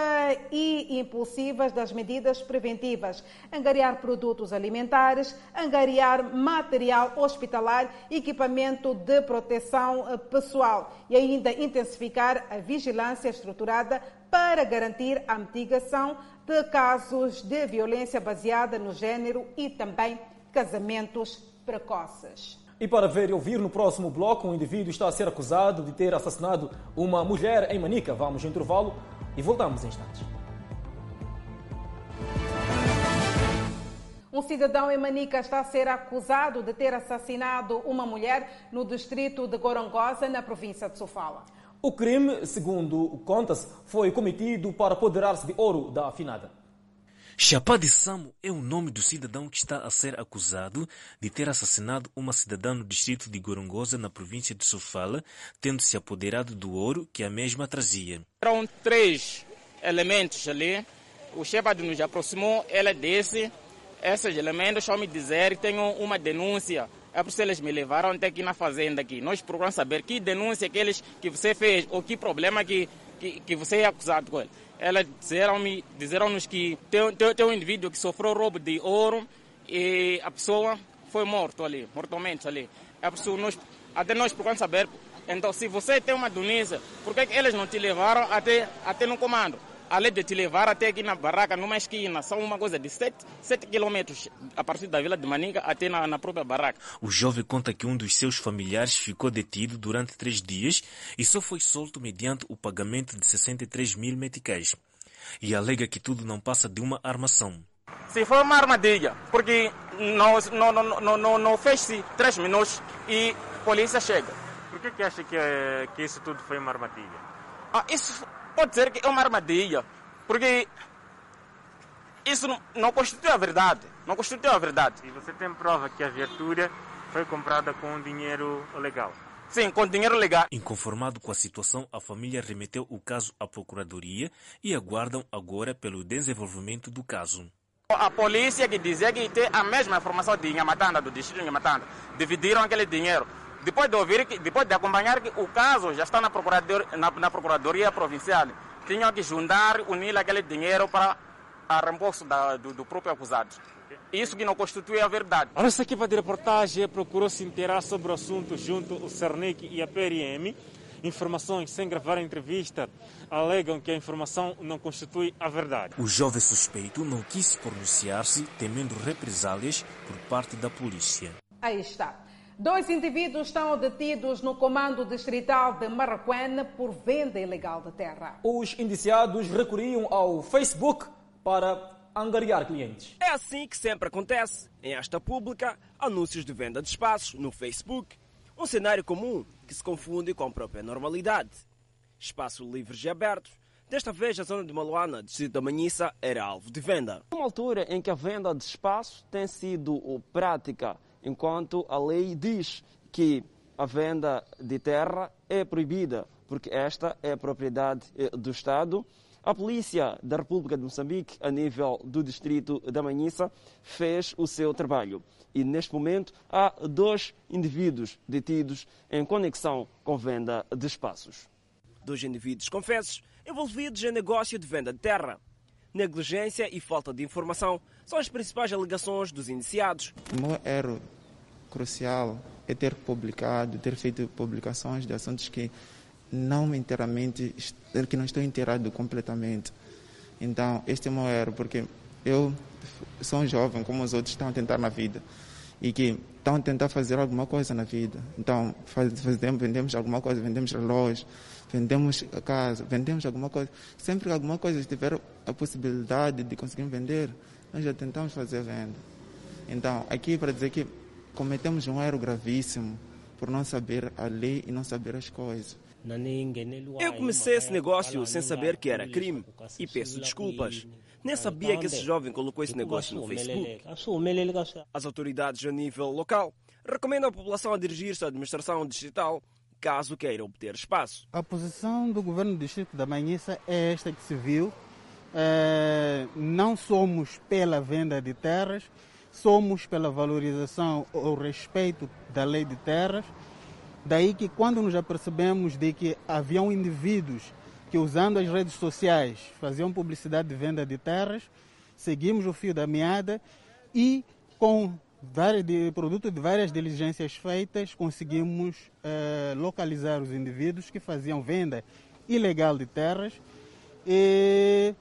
S1: e impulsiva das medidas preventivas, angariar produtos alimentares, angariar material hospitalar, equipamento de proteção pessoal e ainda intensificar a vigilância estruturada para garantir a mitigação de casos de violência baseada no género e também casamentos precoces.
S2: E para ver e ouvir no próximo bloco, um indivíduo está a ser acusado de ter assassinado uma mulher em Manica. Vamos ao intervalo e voltamos em instantes.
S1: Um cidadão em Manica está a ser acusado de ter assassinado uma mulher no distrito de Gorongosa, na província de Sofala.
S2: O crime, segundo conta-se, foi cometido para apoderar-se de ouro da afinada.
S29: Chapadi Samo é o nome do cidadão que está a ser acusado de ter assassinado uma cidadã no distrito de Gorongosa, na província de Sofala, tendo se apoderado do ouro que a mesma trazia.
S28: Eram três elementos ali. O Chapadi nos aproximou, ela disse, esses elementos só me dizer que tenho uma denúncia. É por isso eles me levaram até aqui na fazenda aqui. Nós procuramos saber que denúncia que, eles, que você fez ou que problema que, que, que você é acusado com ele elas disseram-me, disseram-nos que tem, tem, tem um indivíduo que sofreu roubo de ouro e a pessoa foi morto ali, mortalmente ali. A pessoa, nós, até nós procuramos saber, então se você tem uma denúncia, por que eles não te levaram até, até no comando? Além de te levar até aqui na barraca, numa esquina, são uma coisa de 7, 7 quilômetros a partir da vila de Maninga até na, na própria barraca.
S29: O jovem conta que um dos seus familiares ficou detido durante três dias e só foi solto mediante o pagamento de 63 mil meticais. E alega que tudo não passa de uma armação.
S28: Se foi uma armadilha, porque não, não, não, não, não, não fez-se três minutos e a polícia chega.
S30: Por que, que acha que, que isso tudo foi uma armadilha?
S28: Ah, isso pode ser que é uma armadilha, porque isso não, não constitui a verdade. Não constitui a verdade.
S30: E você tem prova que a viatura foi comprada com dinheiro legal?
S28: Sim, com dinheiro legal.
S29: Inconformado com a situação, a família remeteu o caso à Procuradoria e aguardam agora pelo desenvolvimento do caso.
S28: A polícia que dizia que tem a mesma informação de Inhamatanda, do distrito de Inhamatanda, dividiram aquele dinheiro. Depois de ouvir, depois de acompanhar que o caso já está na Procuradoria, na, na procuradoria Provincial, tinham que juntar, unir aquele dinheiro para a reembolso da, do, do próprio acusado. Isso que não constitui a verdade.
S30: A nossa equipa de reportagem procurou se inteirar sobre o assunto junto ao Cernic e a PRM. Informações sem gravar a entrevista alegam que a informação não constitui a verdade.
S29: O jovem suspeito não quis pronunciar-se, temendo represálias por parte da polícia.
S1: Aí está. Dois indivíduos estão detidos no comando distrital de Marraquém por venda ilegal de terra.
S2: Os indiciados recorriam ao Facebook para angariar clientes.
S31: É assim que sempre acontece. Em esta pública, anúncios de venda de espaços no Facebook. Um cenário comum que se confunde com a própria normalidade. Espaços livres e abertos. Desta vez, a zona de Maluana, distrito da Manhissa, era alvo de venda. Uma altura em que a venda de espaço tem sido prática, enquanto a lei diz que a venda de terra é proibida, porque esta é a propriedade do Estado A polícia da República de Moçambique, a nível do distrito da Manhissa, fez o seu trabalho. E neste momento há dois indivíduos detidos em conexão com venda de espaços. Dois indivíduos confessos envolvidos em negócio de venda de terra. Negligência e falta de informação são as principais alegações dos iniciados.
S22: O meu erro crucial é ter publicado, ter feito publicações de assuntos que não inteiramente, que não estou inteirado completamente. Então, este é o meu erro, porque eu sou um jovem, como os outros estão a tentar na vida, e que estão a tentar fazer alguma coisa na vida. Então, fazemos, vendemos alguma coisa, vendemos relógios, vendemos casa, vendemos alguma coisa. Sempre que alguma coisa tiver a possibilidade de conseguir vender, nós já tentamos fazer venda. Então, aqui para dizer que cometemos um erro gravíssimo por não saber a lei e não saber as coisas.
S31: Eu comecei esse negócio sem saber que era crime e peço desculpas. Nem sabia que esse jovem colocou esse negócio no Facebook. As autoridades a nível local recomendam à população a dirigir-se à administração distrital caso queira obter espaço.
S25: A posição do governo do distrito da Manhissa é esta que se viu. É, não somos pela venda de terras, somos pela valorização ou respeito da lei de terras. Daí que quando nos apercebemos de que haviam indivíduos que usando as redes sociais faziam publicidade de venda de terras, seguimos o fio da meada e com vários de, produto de várias diligências feitas conseguimos eh, localizar os indivíduos que faziam venda ilegal de terras. E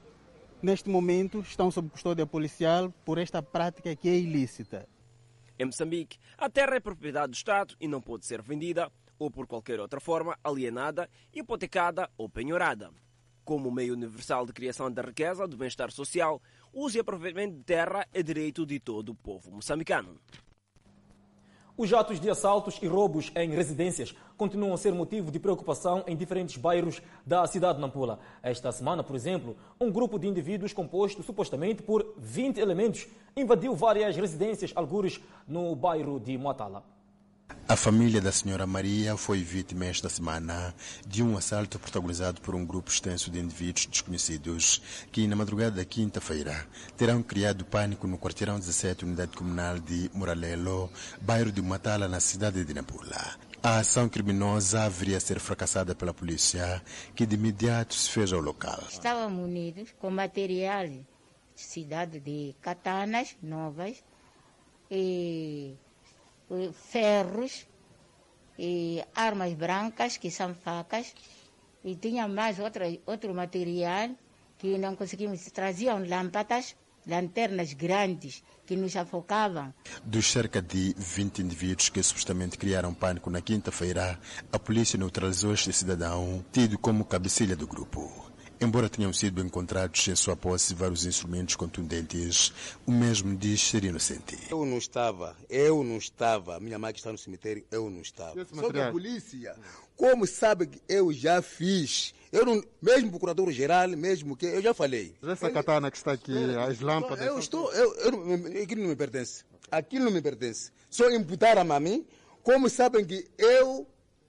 S25: neste momento estão sob custódia policial por esta prática que é ilícita.
S31: Em Moçambique, a terra é propriedade do Estado e não pode ser vendida ou por qualquer outra forma alienada, hipotecada ou penhorada. Como meio universal de criação da riqueza, do bem-estar social, o uso e aproveitamento de terra é direito de todo o povo moçambicano.
S2: Os atos de assaltos e roubos em residências continuam a ser motivo de preocupação em diferentes bairros da cidade de Nampula. Esta semana, por exemplo, um grupo de indivíduos composto supostamente por 20 elementos invadiu várias residências algures no bairro de Moatala.
S32: A família da senhora Maria foi vítima esta semana de um assalto protagonizado por um grupo extenso de indivíduos desconhecidos que, na madrugada da quinta-feira, terão criado pânico no quarteirão 17, unidade comunal de Moralelo, bairro de Matala, na cidade de Nampula. A ação criminosa haveria ser fracassada pela polícia, que de imediato se fez ao local.
S33: Estavam unidos com material de cidade de katanas novas e ferros e armas brancas, que são facas, e tinha mais outra, outro material que não conseguimos. Traziam lâmpadas, lanternas grandes que nos afocavam.
S32: Dos cerca de 20 indivíduos que supostamente criaram pânico na quinta-feira, a polícia neutralizou este cidadão, tido como cabecilha do grupo. Embora tenham sido encontrados em sua posse vários instrumentos contundentes, o mesmo diz ser inocente.
S34: Eu não estava, eu não estava. Minha mãe que está no cemitério, eu não estava. Só que a polícia, como sabe que eu já fiz, eu não, mesmo procurador-geral, mesmo que eu já falei.
S22: Essa katana que está aqui, as lâmpadas.
S34: Eu estou, eu, eu, aquilo não me pertence. Aquilo não me pertence. Só imputaram a mim, como sabem que eu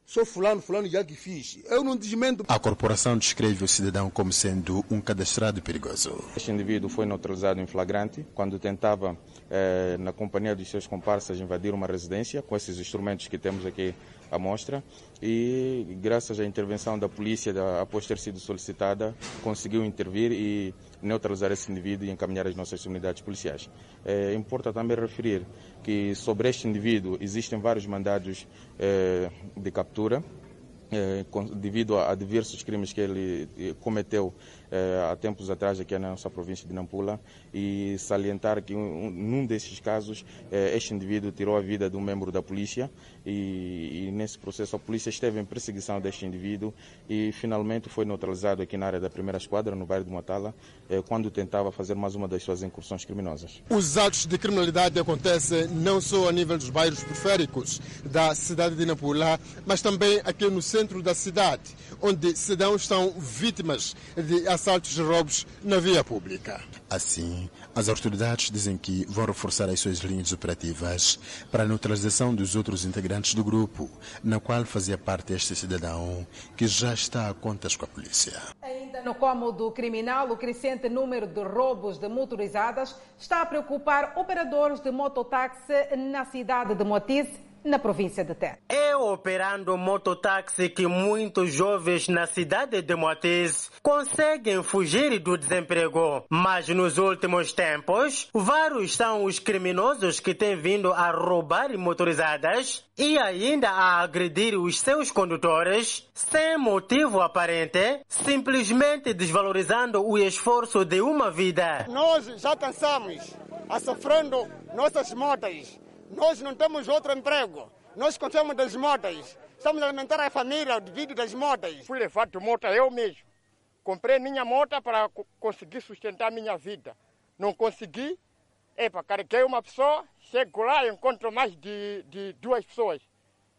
S34: Sou fulano, fulano já que fiz. Eu não desmento.
S32: A corporação descreve o cidadão como sendo um cadastrado perigoso.
S35: Este indivíduo foi neutralizado em flagrante quando tentava, eh, na companhia dos seus comparsas, invadir uma residência com esses instrumentos que temos aqui à mostra e graças à intervenção da polícia, após ter sido solicitada, conseguiu intervir e neutralizar esse indivíduo e encaminhar as nossas unidades policiais. É, importa também referir que sobre este indivíduo existem vários mandados é, de captura é, devido a, a, diversos crimes que ele eh, cometeu há tempos atrás aqui na nossa província de Nampula e salientar que um, num desses casos é, este indivíduo tirou a vida de um membro da polícia e, e, nesse processo a polícia esteve em perseguição deste indivíduo e finalmente foi neutralizado aqui na área da primeira esquadra, no bairro de Matala, quando tentava fazer mais uma das suas incursões criminosas.
S26: Os atos de criminalidade acontecem não só a nível dos bairros periféricos da cidade de Nampula, mas também aqui no centro da cidade, onde cidadãos são vítimas de assaltos e roubos na via pública.
S32: Assim, as autoridades dizem que vão reforçar as suas linhas operativas para a neutralização dos outros integrantes do grupo, na qual fazia parte este cidadão, que já está a contas com a polícia.
S1: Ainda no cômodo criminal, o crescente número de roubos de motorizadas está a preocupar operadores de mototáxi na cidade de Motize, na província de Tete.
S36: É operando mototáxi que muitos jovens na cidade de Moatize conseguem fugir do desemprego. Mas nos últimos tempos, vários são os criminosos que têm vindo a roubar motorizadas e ainda a agredir os seus condutores sem motivo aparente, simplesmente desvalorizando o esforço de uma vida.
S37: Nós já cansamos a sofrendo nossas motas. Nós não temos outro emprego. Nós confiamos das motas. Estamos a alimentar a família devido das motas.
S38: Fui levado de moto eu mesmo. Comprei minha moto para conseguir sustentar minha vida. Não consegui. Epa, carreguei uma pessoa, chego lá e encontro mais de, de duas pessoas.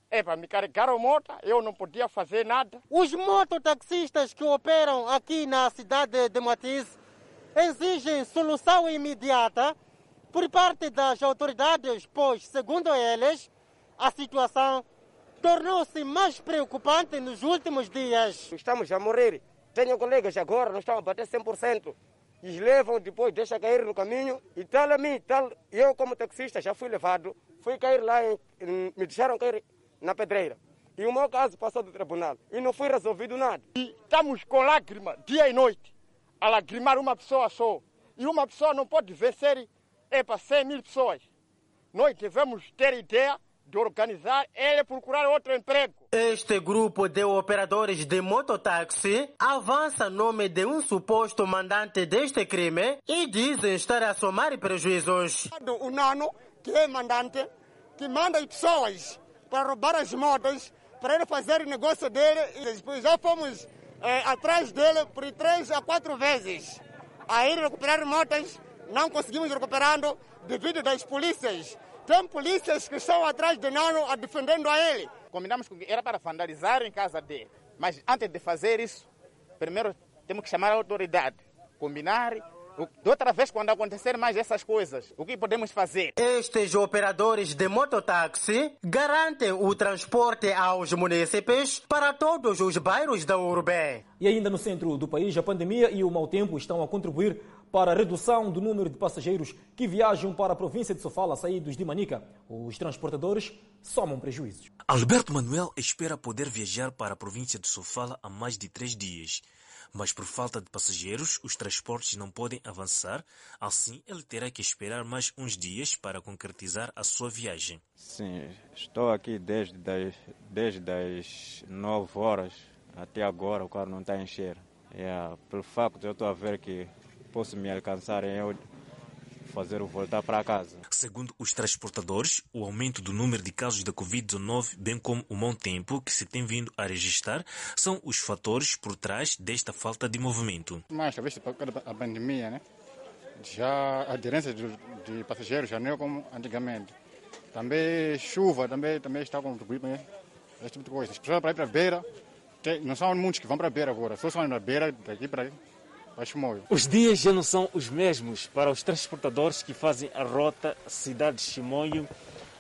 S38: Epa, me carregaram moto, eu não podia fazer nada.
S28: Os mototaxistas que operam aqui na cidade de Matiz exigem solução imediata por parte das autoridades, pois, segundo eles, a situação tornou-se mais preocupante nos últimos dias.
S38: Estamos a morrer. Tenho colegas agora, não estão a bater 100%. Eles levam, depois deixa cair no caminho. E tal a mim, tal, eu como taxista já fui levado. Fui cair lá, em, em, me deixaram cair na pedreira. E o meu caso passou do tribunal. E não foi resolvido nada. E estamos com lágrima, dia e noite, a lagrimar uma pessoa só. E uma pessoa não pode vencer é para 100 mil pessoas. Nós devemos ter ideia de organizar ele procurar outro emprego.
S36: Este grupo de operadores de mototáxi avança nome de um suposto mandante deste crime e dizem estar a somar prejuízos.
S37: O Nano, que é mandante, que manda as pessoas para roubar as motos, para ele fazer o negócio dele. E depois já fomos é, atrás dele por três a quatro vezes. A ele recuperar motos não conseguimos recuperando devido das polícias. Tem polícias que estão atrás de Nano a defendendo a ele.
S38: Combinamos que era para vandalizar em casa dele. Mas antes de fazer isso, primeiro temos que chamar a autoridade, combinar de outra vez, quando acontecer mais essas coisas, o que podemos fazer?
S36: Estes operadores de mototáxi garantem o transporte aos munícipes para todos os bairros da urbe.
S2: E ainda no centro do país, a pandemia e o mau tempo estão a contribuir para a redução do número de passageiros que viajam para a província de Sofala saídos de Manica. Os transportadores somam prejuízos.
S29: Alberto Manuel espera poder viajar para a província de Sofala há mais de três dias. Mas por falta de passageiros, os transportes não podem avançar, assim ele terá que esperar mais uns dias para concretizar a sua viagem.
S34: Sim, estou aqui desde, das, desde as 9 horas até agora, o carro não está a encher. É, pelo facto de eu estou a ver que posso me alcançar em eu fazer o voltar para casa.
S29: Segundo os transportadores, o aumento do número de casos da Covid-19, bem como o mau tempo que se tem vindo a registrar, são os fatores por trás desta falta de movimento.
S39: Mais talvez por causa da pandemia, né? Já a aderência de, de passageiros já não é como antigamente. Também chuva também, também está contribuindo né? esse tipo de coisa. As pessoas para ir para a beira, tem, não são muitos que vão para a beira agora, só são na beira, daqui para aí.
S40: Os dias já não são os mesmos para os transportadores que fazem a rota cidade de Chimoio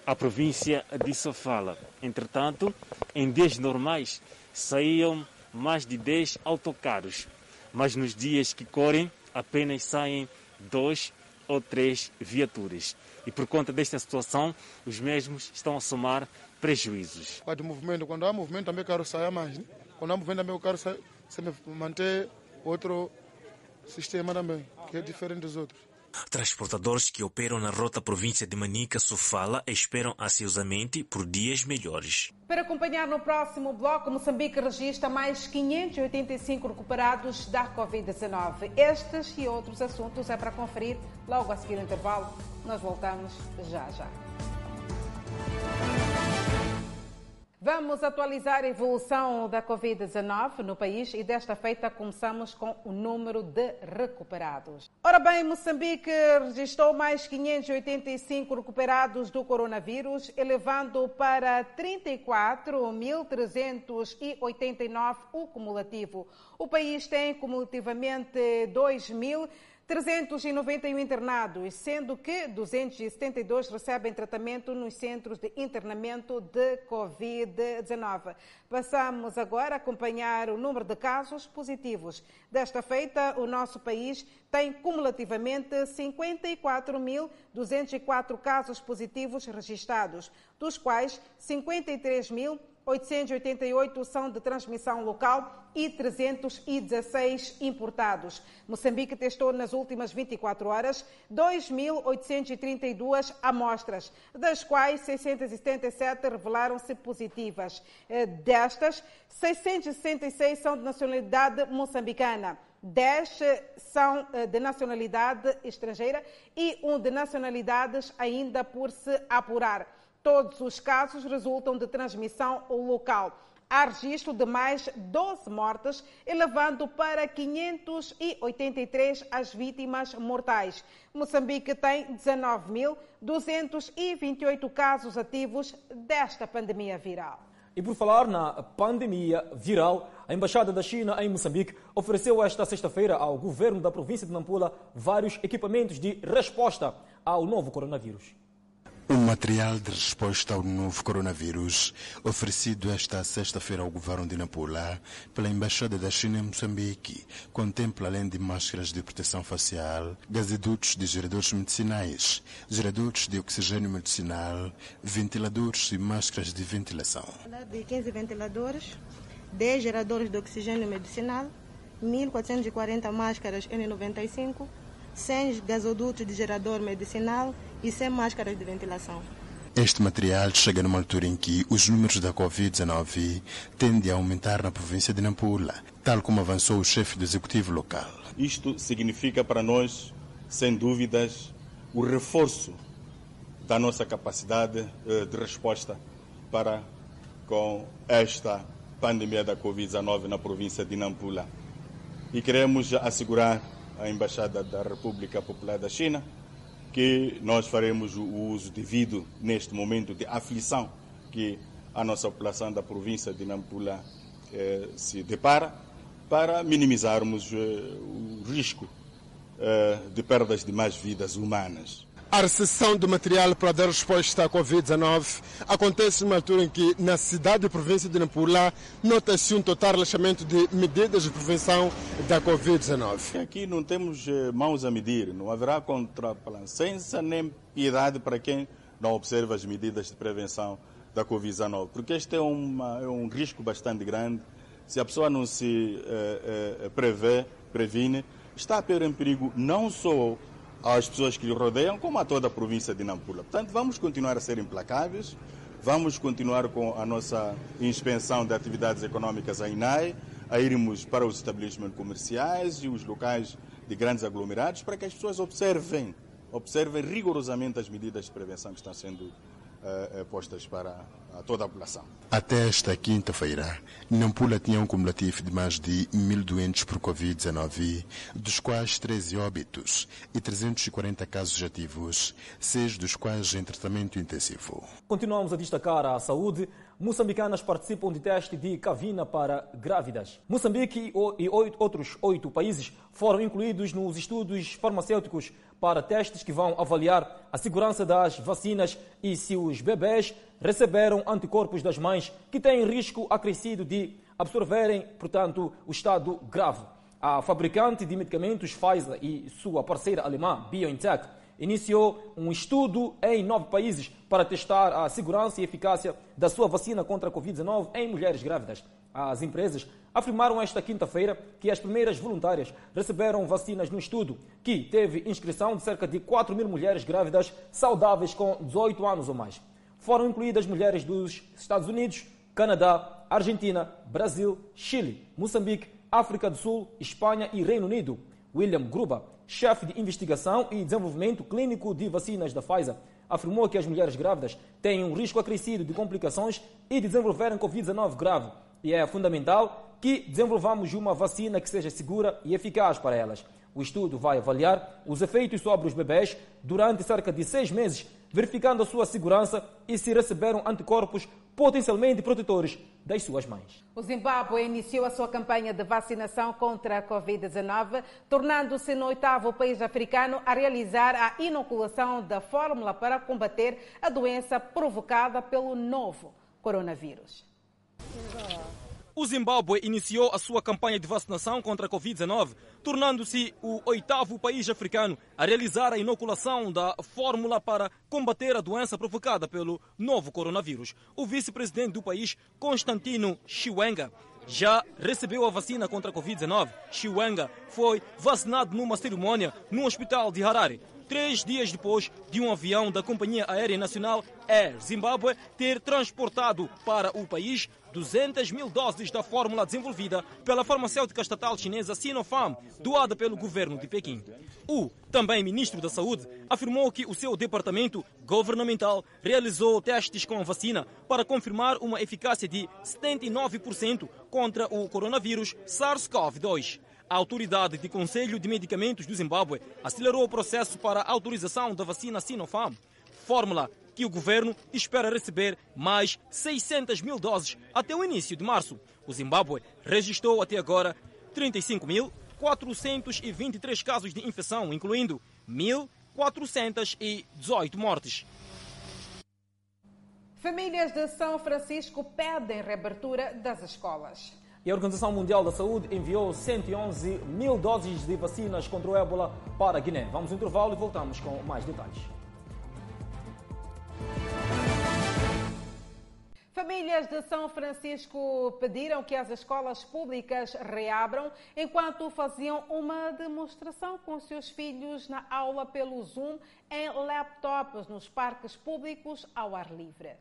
S40: à província de Sofala. Entretanto, em dias normais saíam mais de 10 autocarros, mas nos dias que correm apenas saem dois ou três viaturas. E por conta desta situação, os mesmos estão a somar prejuízos.
S41: Quando movimento, quando há movimento também o carro sai mais, né? Quando há movimento também o carro sai, sempre manter outro sistema também, que é diferente dos outros.
S29: Transportadores que operam na rota província de Manica, Sofala, esperam ansiosamente por dias melhores.
S1: Para acompanhar no próximo bloco, Moçambique registra mais 585 recuperados da Covid-19. Estes e outros assuntos é para conferir logo a seguir o intervalo. Nós voltamos já já. Vamos atualizar a evolução da Covid-19 no país e desta feita começamos com o número de recuperados. Ora bem, Moçambique registrou mais 585 recuperados do coronavírus, elevando para 34.389 o cumulativo. O país tem cumulativamente 2.000 391 internados, sendo que 272 recebem tratamento nos centros de internamento de Covid-19. Passamos agora a acompanhar o número de casos positivos. Desta feita, o nosso país tem cumulativamente 54.204 casos positivos registrados, dos quais 53.000 888 são de transmissão local e 316 importados. Moçambique testou nas últimas 24 horas 2.832 amostras, das quais 677 revelaram-se positivas. Eh, destas, 666 são de nacionalidade moçambicana. 10 são eh, de nacionalidade estrangeira e um de nacionalidades ainda por se apurar. Todos os casos resultam de transmissão local. Há registro de mais 12 mortes, elevando para 583 as vítimas mortais. Moçambique tem 19.228 casos ativos desta pandemia viral.
S2: E por falar na pandemia viral, a Embaixada da China em Moçambique ofereceu esta sexta-feira ao governo da província de Nampula vários equipamentos de resposta ao novo coronavírus.
S32: Um material de resposta ao novo coronavírus oferecido esta sexta-feira ao governo de Nampula pela Embaixada da China em Moçambique contempla, além de máscaras de proteção facial, gazedutos de geradores medicinais, geradores de oxigênio medicinal, ventiladores e máscaras de ventilação.
S39: De 15 ventiladores, 10 geradores de oxigênio medicinal, 1.440 máscaras N95, 100 gasodutos de gerador medicinal e sem máscaras de ventilação.
S32: Este material chega numa altura em que os números da Covid-19 tendem a aumentar na província de Nampula, tal como avançou o chefe do executivo local.
S34: Isto significa para nós, sem dúvidas, o reforço da nossa capacidade eh, de resposta para com esta pandemia da Covid-19 na província de Nampula. E queremos assegurar à Embaixada da República Popular da China que nós faremos o uso devido neste momento de aflição que a nossa população da província de Nampula eh, se depara para minimizarmos eh, o risco eh, de perdas de mais vidas humanas.
S7: A recessão do material para dar resposta à Covid-19 acontece numa altura em que, na cidade e província de Nampula, nota-se um total relaxamento de medidas de prevenção da Covid-19.
S34: Aqui não temos eh, mãos a medir, não haverá contraplacença nem piedade para quem não observa as medidas de prevenção da Covid-19, porque este é, uma, é, um risco bastante grande. Se a pessoa não se eh, eh, prevê, previne, está a pôr em perigo não só às pessoas que lhe rodeiam, como a toda a província de Nampula. Portanto, vamos continuar a ser implacáveis, vamos continuar com a nossa inspeção de atividades econômicas à INAI, a irmos para os estabelecimentos comerciais e os locais de grandes aglomerados para que as pessoas observem, observem rigorosamente as medidas de prevenção que estão sendo uh, postas para toda a população.
S32: Até esta quinta-feira, Nampula tinha um cumulativo de mais de mil doentes por Covid-19, dos quais 13 óbitos e 340 casos ativos, seis dos quais em tratamento intensivo.
S2: Continuamos a destacar a saúde. Moçambicanas participam de teste de cavina para grávidas. Moçambique e outros oito países foram incluídos nos estudos farmacêuticos para testes que vão avaliar a segurança das vacinas e se os bebés receberam anticorpos das mães que têm risco acrescido de absorverem, portanto, o estado grave. A fabricante de medicamentos Pfizer e sua parceira alemã BioNTech iniciou um estudo em nove países para testar a segurança e eficácia da sua vacina contra a Covid-19 em mulheres grávidas. As empresas afirmaram esta quinta-feira que as primeiras voluntárias receberam vacinas no estudo, que teve inscrição de cerca de 4 mil mulheres grávidas saudáveis com 18 anos ou mais. Foram incluídas mulheres dos Estados Unidos, Canadá, Argentina, Brasil, Chile, Moçambique, África do Sul, Espanha e Reino Unido. William Gruba, chefe de investigação e desenvolvimento clínico de vacinas da Pfizer, afirmou que as mulheres grávidas têm um risco acrescido de complicações e de desenvolverem Covid-19 grave e é fundamental que desenvolvamos uma vacina que seja segura e eficaz para elas. O estudo vai avaliar os efeitos sobre os bebês durante cerca de seis meses, verificando a sua segurança e se receberam anticorpos potencialmente protetores das suas mães.
S1: O Zimbábue iniciou a sua campanha de vacinação contra a Covid-19, tornando-se no oitavo país africano a realizar a inoculação da fórmula para combater a doença provocada pelo novo coronavírus.
S2: O Zimbábue iniciou a sua campanha de vacinação contra a Covid-19, tornando-se o oitavo país africano a realizar a inoculação da fórmula para combater a doença provocada pelo novo coronavírus. O vice-presidente do país, Constantino Chiwenga, já recebeu a vacina contra a Covid-19. Chiwenga foi vacinado numa cerimônia no hospital de Harare três dias depois de um avião da Companhia Aérea Nacional Air Zimbabwe ter transportado para o país 200 mil doses da fórmula desenvolvida pela farmacêutica estatal chinesa Sinopharm, doada pelo governo de Pequim. O também ministro da Saúde afirmou que o seu departamento governamental realizou testes com a vacina para confirmar uma eficácia de 79% contra o coronavírus SARS-CoV-2. A Autoridade de Conselho de Medicamentos do Zimbábue acelerou o processo para a autorização da vacina Sinopharm, fórmula que o governo espera receber mais 600 mil doses até o início de março. O Zimbábue registrou até agora 35.423 casos de infecção, incluindo 1.418 mortes.
S1: Famílias de São Francisco pedem reabertura das escolas.
S2: E a Organização Mundial da Saúde enviou 111 mil doses de vacinas contra o ébola para a Guiné. Vamos ao intervalo e voltamos com mais detalhes.
S1: Famílias de São Francisco pediram que as escolas públicas reabram enquanto faziam uma demonstração com seus filhos na aula pelo Zoom em laptops nos parques públicos ao ar livre.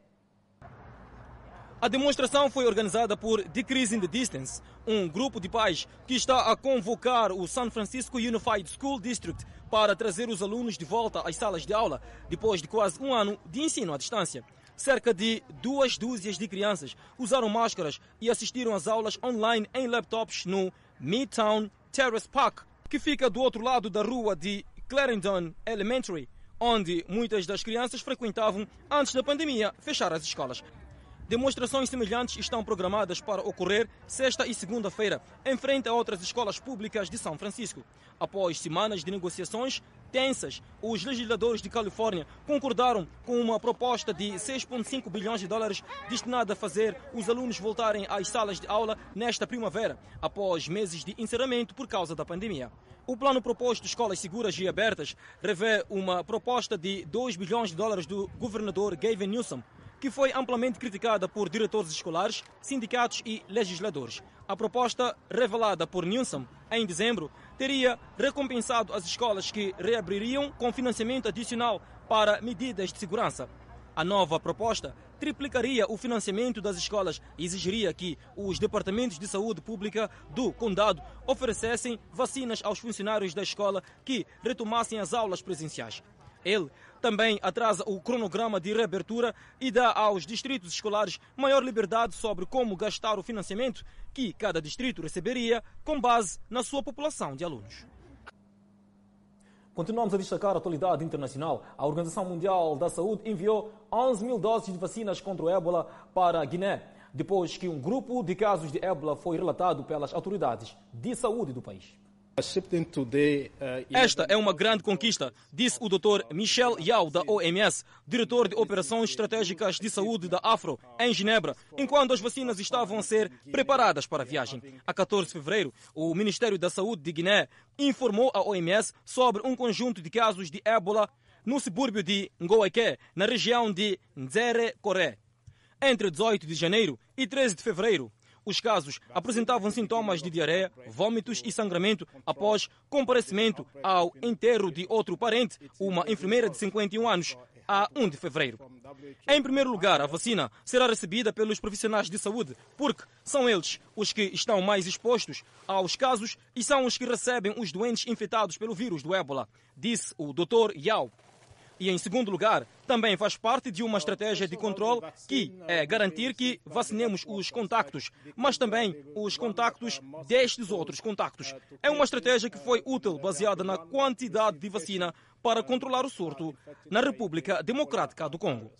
S2: A demonstração foi organizada por Decreasing the Distance, um grupo de pais que está a convocar o San Francisco Unified School District para trazer os alunos de volta às salas de aula depois de quase um ano de ensino à distância. Cerca de duas dúzias de crianças usaram máscaras e assistiram às aulas online em laptops no Midtown Terrace Park, que fica do outro lado da rua de Clarendon Elementary, onde muitas das crianças frequentavam antes da pandemia fechar as escolas. Demonstrações semelhantes estão programadas para ocorrer sexta e segunda-feira, em frente a outras escolas públicas de São Francisco. Após semanas de negociações tensas, os legisladores de Califórnia concordaram com uma proposta de 6,5 bilhões de dólares destinada a fazer os alunos voltarem às salas de aula nesta primavera, após meses de encerramento por causa da pandemia. O plano proposto escolas seguras e abertas revê uma proposta de 2 bilhões de dólares do governador Gavin Newsom que foi amplamente criticada por diretores escolares, sindicatos e legisladores. A proposta, revelada por Newsom em dezembro, teria recompensado as escolas que reabririam com financiamento adicional para medidas de segurança. A nova proposta triplicaria o financiamento das escolas e exigiria que os departamentos de saúde pública do condado oferecessem vacinas aos funcionários da escola que retomassem as aulas presenciais. Ele também atrasa o cronograma de reabertura e dá aos distritos escolares maior liberdade sobre como gastar o financiamento que cada distrito receberia com base na sua população de alunos. Continuamos a destacar a atualidade internacional. A Organização Mundial da Saúde enviou 11 mil doses de vacinas contra o ébola para a Guiné, depois que um grupo de casos de ébola foi relatado pelas autoridades de saúde do país. Esta é uma grande conquista, disse o Dr. Michel Yao, da OMS, diretor de operações estratégicas de saúde da Afro, em Genebra, enquanto as vacinas estavam a ser preparadas para a viagem. A 14 de fevereiro, o Ministério da Saúde de Guiné informou à OMS sobre um conjunto de casos de ébola no subúrbio de Ngoeke, na região de Nzere, Coré. Entre 18 de janeiro e 13 de fevereiro, os casos apresentavam sintomas de diarreia, vômitos e sangramento após comparecimento ao enterro de outro parente, uma enfermeira de 51 anos, a 1 de fevereiro. Em primeiro lugar, a vacina será recebida pelos profissionais de saúde, porque são eles os que estão mais expostos aos casos e são os que recebem os doentes infectados pelo vírus do ébola, disse o Dr. Yao. E, em segundo lugar, também faz parte de uma estratégia de controle que é garantir que vacinemos os contactos, mas também os contactos destes outros contactos. É uma estratégia que foi útil, baseada na quantidade de vacina para controlar o surto na República Democrática do Congo.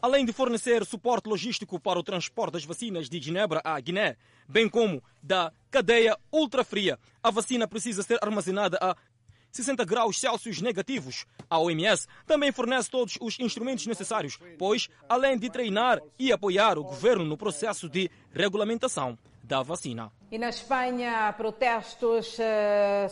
S2: Além de fornecer suporte logístico para o transporte das vacinas de Genebra à Guiné, bem como da cadeia ultrafria, a vacina precisa ser armazenada a 60 graus Celsius negativos. A OMS também fornece todos os instrumentos necessários, pois, além de treinar e apoiar o governo no processo de regulamentação da vacina.
S1: E na Espanha, protestos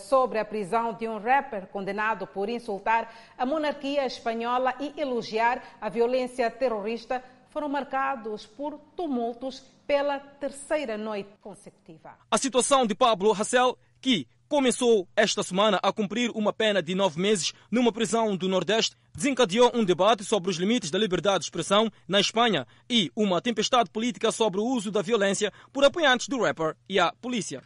S1: sobre a prisão de um rapper condenado por insultar a monarquia espanhola e elogiar a violência terrorista foram marcados por tumultos pela terceira noite consecutiva.
S2: A situação de Pablo Hasél, que começou esta semana a cumprir uma pena de nove meses numa prisão do Nordeste, desencadeou um debate sobre os limites da liberdade de expressão na Espanha e uma tempestade política sobre o uso da violência por apoiantes do rapper e a polícia.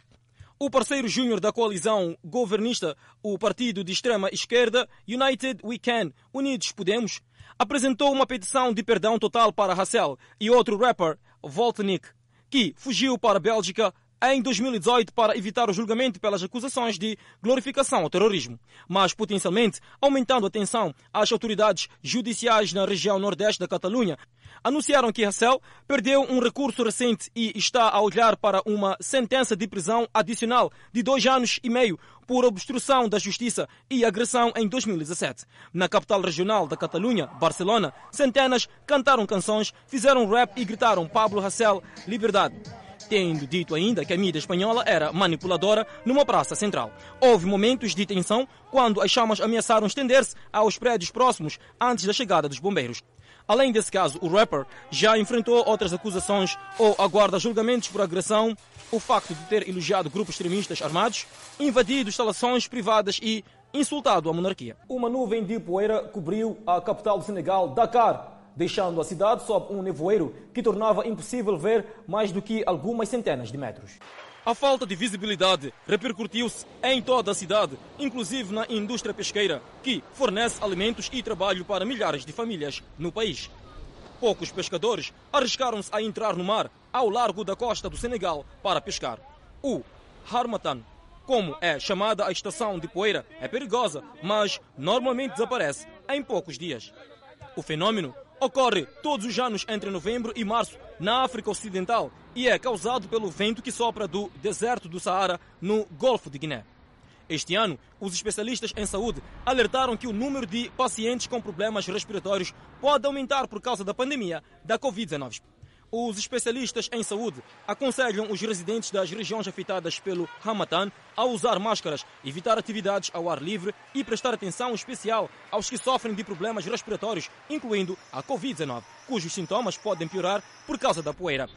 S2: O parceiro júnior da coalizão governista, o partido de extrema esquerda United We Can, Unidos Podemos, apresentou uma petição de perdão total para Hassel e outro rapper, Voltnik, que fugiu para a Bélgica em 2018 para evitar o julgamento pelas acusações de glorificação ao terrorismo, mas potencialmente aumentando a tensão às autoridades judiciais na região nordeste da Catalunha. Anunciaram que Hassel perdeu um recurso recente e está a olhar para uma sentença de prisão adicional de dois anos e meio por obstrução da justiça e agressão em 2017. Na capital regional da Catalunha, Barcelona, centenas cantaram canções, fizeram rap e gritaram Pablo Hassel, liberdade tendo dito ainda que a mídia espanhola era manipuladora numa praça central. Houve momentos de tensão quando as chamas ameaçaram estender-se aos prédios próximos antes da chegada dos bombeiros. Além desse caso, o rapper já enfrentou outras acusações ou aguarda julgamentos por agressão, o facto de ter elogiado grupos extremistas armados, invadido instalações privadas e insultado a monarquia. Uma nuvem de poeira cobriu a capital do Senegal, Dakar, deixando a cidade sob um nevoeiro que tornava impossível ver mais do que algumas centenas de metros. A falta de visibilidade repercutiu-se em toda a cidade, inclusive na indústria pesqueira, que fornece alimentos e trabalho para milhares de famílias no país. Poucos pescadores arriscaram-se a entrar no mar ao largo da costa do Senegal para pescar. O Harmattan, como é chamada a estação de poeira, é perigosa, mas normalmente desaparece em poucos dias. O fenômeno ocorre todos os anos entre novembro e março na África Ocidental e é causado pelo vento que sopra do deserto do Saara no Golfo de Guiné. Este ano, os especialistas em saúde alertaram que o número de pacientes com problemas respiratórios pode aumentar por causa da pandemia da Covid-19. Os especialistas em saúde aconselham os residentes das regiões afetadas pelo Hamatan a usar máscaras, evitar atividades ao ar livre e prestar atenção especial aos que sofrem de problemas respiratórios, incluindo a Covid-19, cujos sintomas podem piorar por causa da poeira.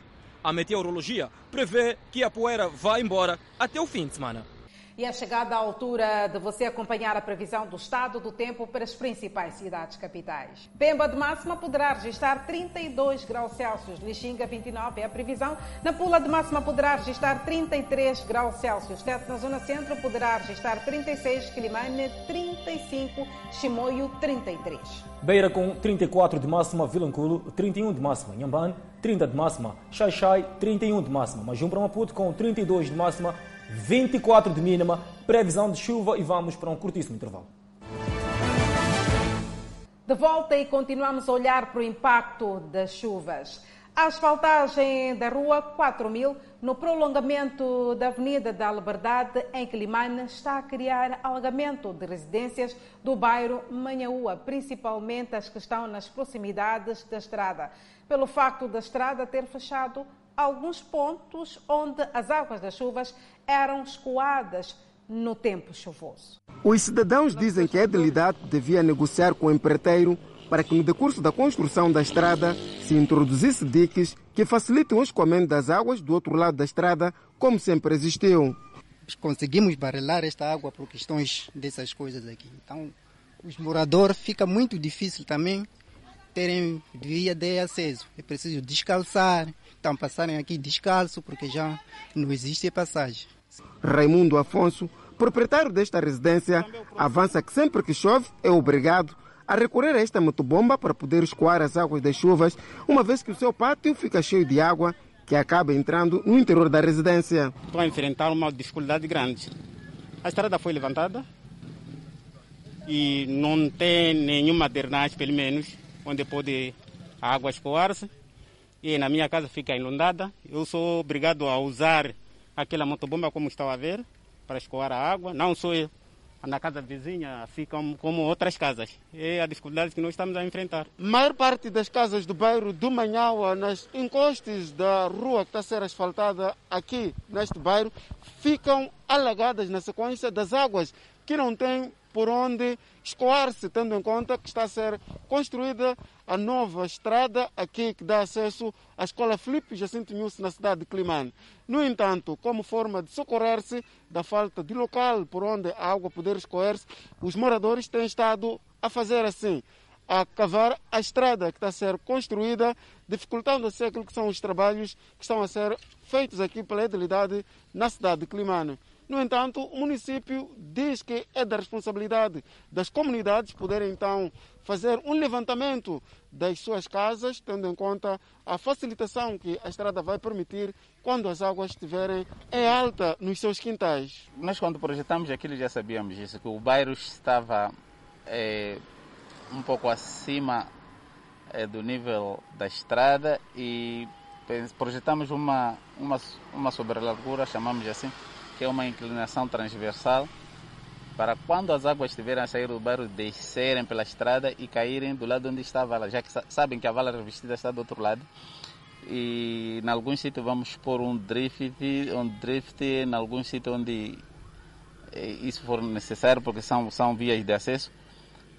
S2: A meteorologia prevê que a poeira vai embora até o fim de semana.
S1: E é chegada a altura de você acompanhar a previsão do estado do tempo para as principais cidades capitais. Pemba de máxima poderá registrar 32 graus Celsius, Lixinga 29 é a previsão. Na Pula de máxima poderá registrar 33 graus Celsius. Tete na zona centro poderá registrar 36, Quilimane 35, Chimoio 33.
S2: Beira com 34 de máxima, Vilanculo 31 de máxima, Nhambane 30 de máxima, Xaixai 31 de máxima, Majumbra Maputo com 32 de máxima, 24 de mínima, previsão de chuva e vamos para um curtíssimo intervalo.
S1: De volta e continuamos a olhar para o impacto das chuvas. A asfaltagem da Rua 4000, no prolongamento da Avenida da Liberdade, em Quilimane, está a criar alagamento de residências do bairro Manhaúa, principalmente as que estão nas proximidades da estrada, pelo facto da estrada ter fechado alguns pontos onde as águas das chuvas eram escoadas no tempo chuvoso.
S26: Os cidadãos dizem que a Edilidade devia negociar com o empreiteiro para que no decurso da construção da estrada se introduzisse diques que facilitem o escoamento das águas do outro lado da estrada, como sempre existiu.
S42: Conseguimos barrelar esta água por questões dessas coisas aqui. Então, os moradores fica muito difícil também terem via de acesso. É preciso descalçar, então passarem aqui descalço porque já não existe passagem.
S26: Raimundo Afonso, proprietário desta residência, avança que sempre que chove é obrigado a recorrer a esta motobomba para poder escoar as águas das chuvas, uma vez que o seu pátio fica cheio de água que acaba entrando no interior da residência.
S43: Estou a enfrentar uma dificuldade grande. A estrada foi levantada e não tem nenhuma drenagem, pelo menos, onde pode a água escoar-se. E na minha casa fica inundada. Eu sou obrigado a usar aquela motobomba, como estão a ver, para escoar a água. Não sou eu na casa vizinha, assim como, como outras casas. É a dificuldade que nós estamos a enfrentar.
S26: A maior parte das casas do bairro do Manhaua, nas encostes da rua que está a ser asfaltada aqui neste bairro, ficam alagadas na sequência das águas que não têm por onde escoar-se, tendo em conta que está a ser construída a nova estrada aqui que dá acesso à escola Felipe Jacinto Nunes na cidade de Climane. No entanto, como forma de socorrer-se da falta de local por onde a água poder escoar-se, os moradores têm estado a fazer assim, a cavar a estrada que está a ser construída, dificultando assim aquilo que são os trabalhos que estão a ser feitos aqui pela edilidade na cidade de Climane. No entanto, o município diz que é da responsabilidade das comunidades poderem então fazer um levantamento das suas casas, tendo em conta a facilitação que a estrada vai permitir quando as águas estiverem em alta nos seus quintais.
S44: Nós, quando projetamos aquilo, já sabíamos isso, que o bairro estava é, um pouco acima é, do nível da estrada e projetamos uma, uma, uma sobrelargura, chamamos assim, que é uma inclinação transversal, para quando as águas estiverem a sair do bairro, descerem pela estrada e caírem do lado onde está a vala, já que sabem que a vala revestida está do outro lado. E em alguns sítios vamos pôr um drift, um drift em alguns sítios onde isso for necessário, porque são, são vias de acesso.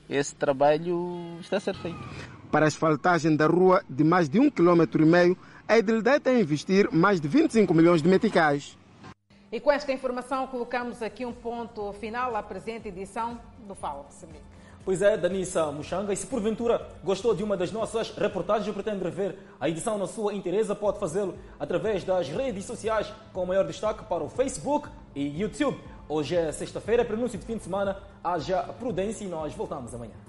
S44: Esse trabalho está a ser feito.
S26: Para a asfaltagem da rua de mais de um quilômetro e meio, a Edilidade tem a investir mais de 25 milhões de meticais.
S1: E com esta informação colocamos aqui um ponto final à presente edição do Fala Moçambique.
S2: Pois é, Danissa Muxanga, e se porventura gostou de uma das nossas reportagens ou pretende rever a edição na sua inteireza, pode fazê-lo através das redes sociais, com maior destaque para o Facebook e YouTube. Hoje é sexta-feira, prenúncio de fim de semana, haja prudência e nós voltamos amanhã.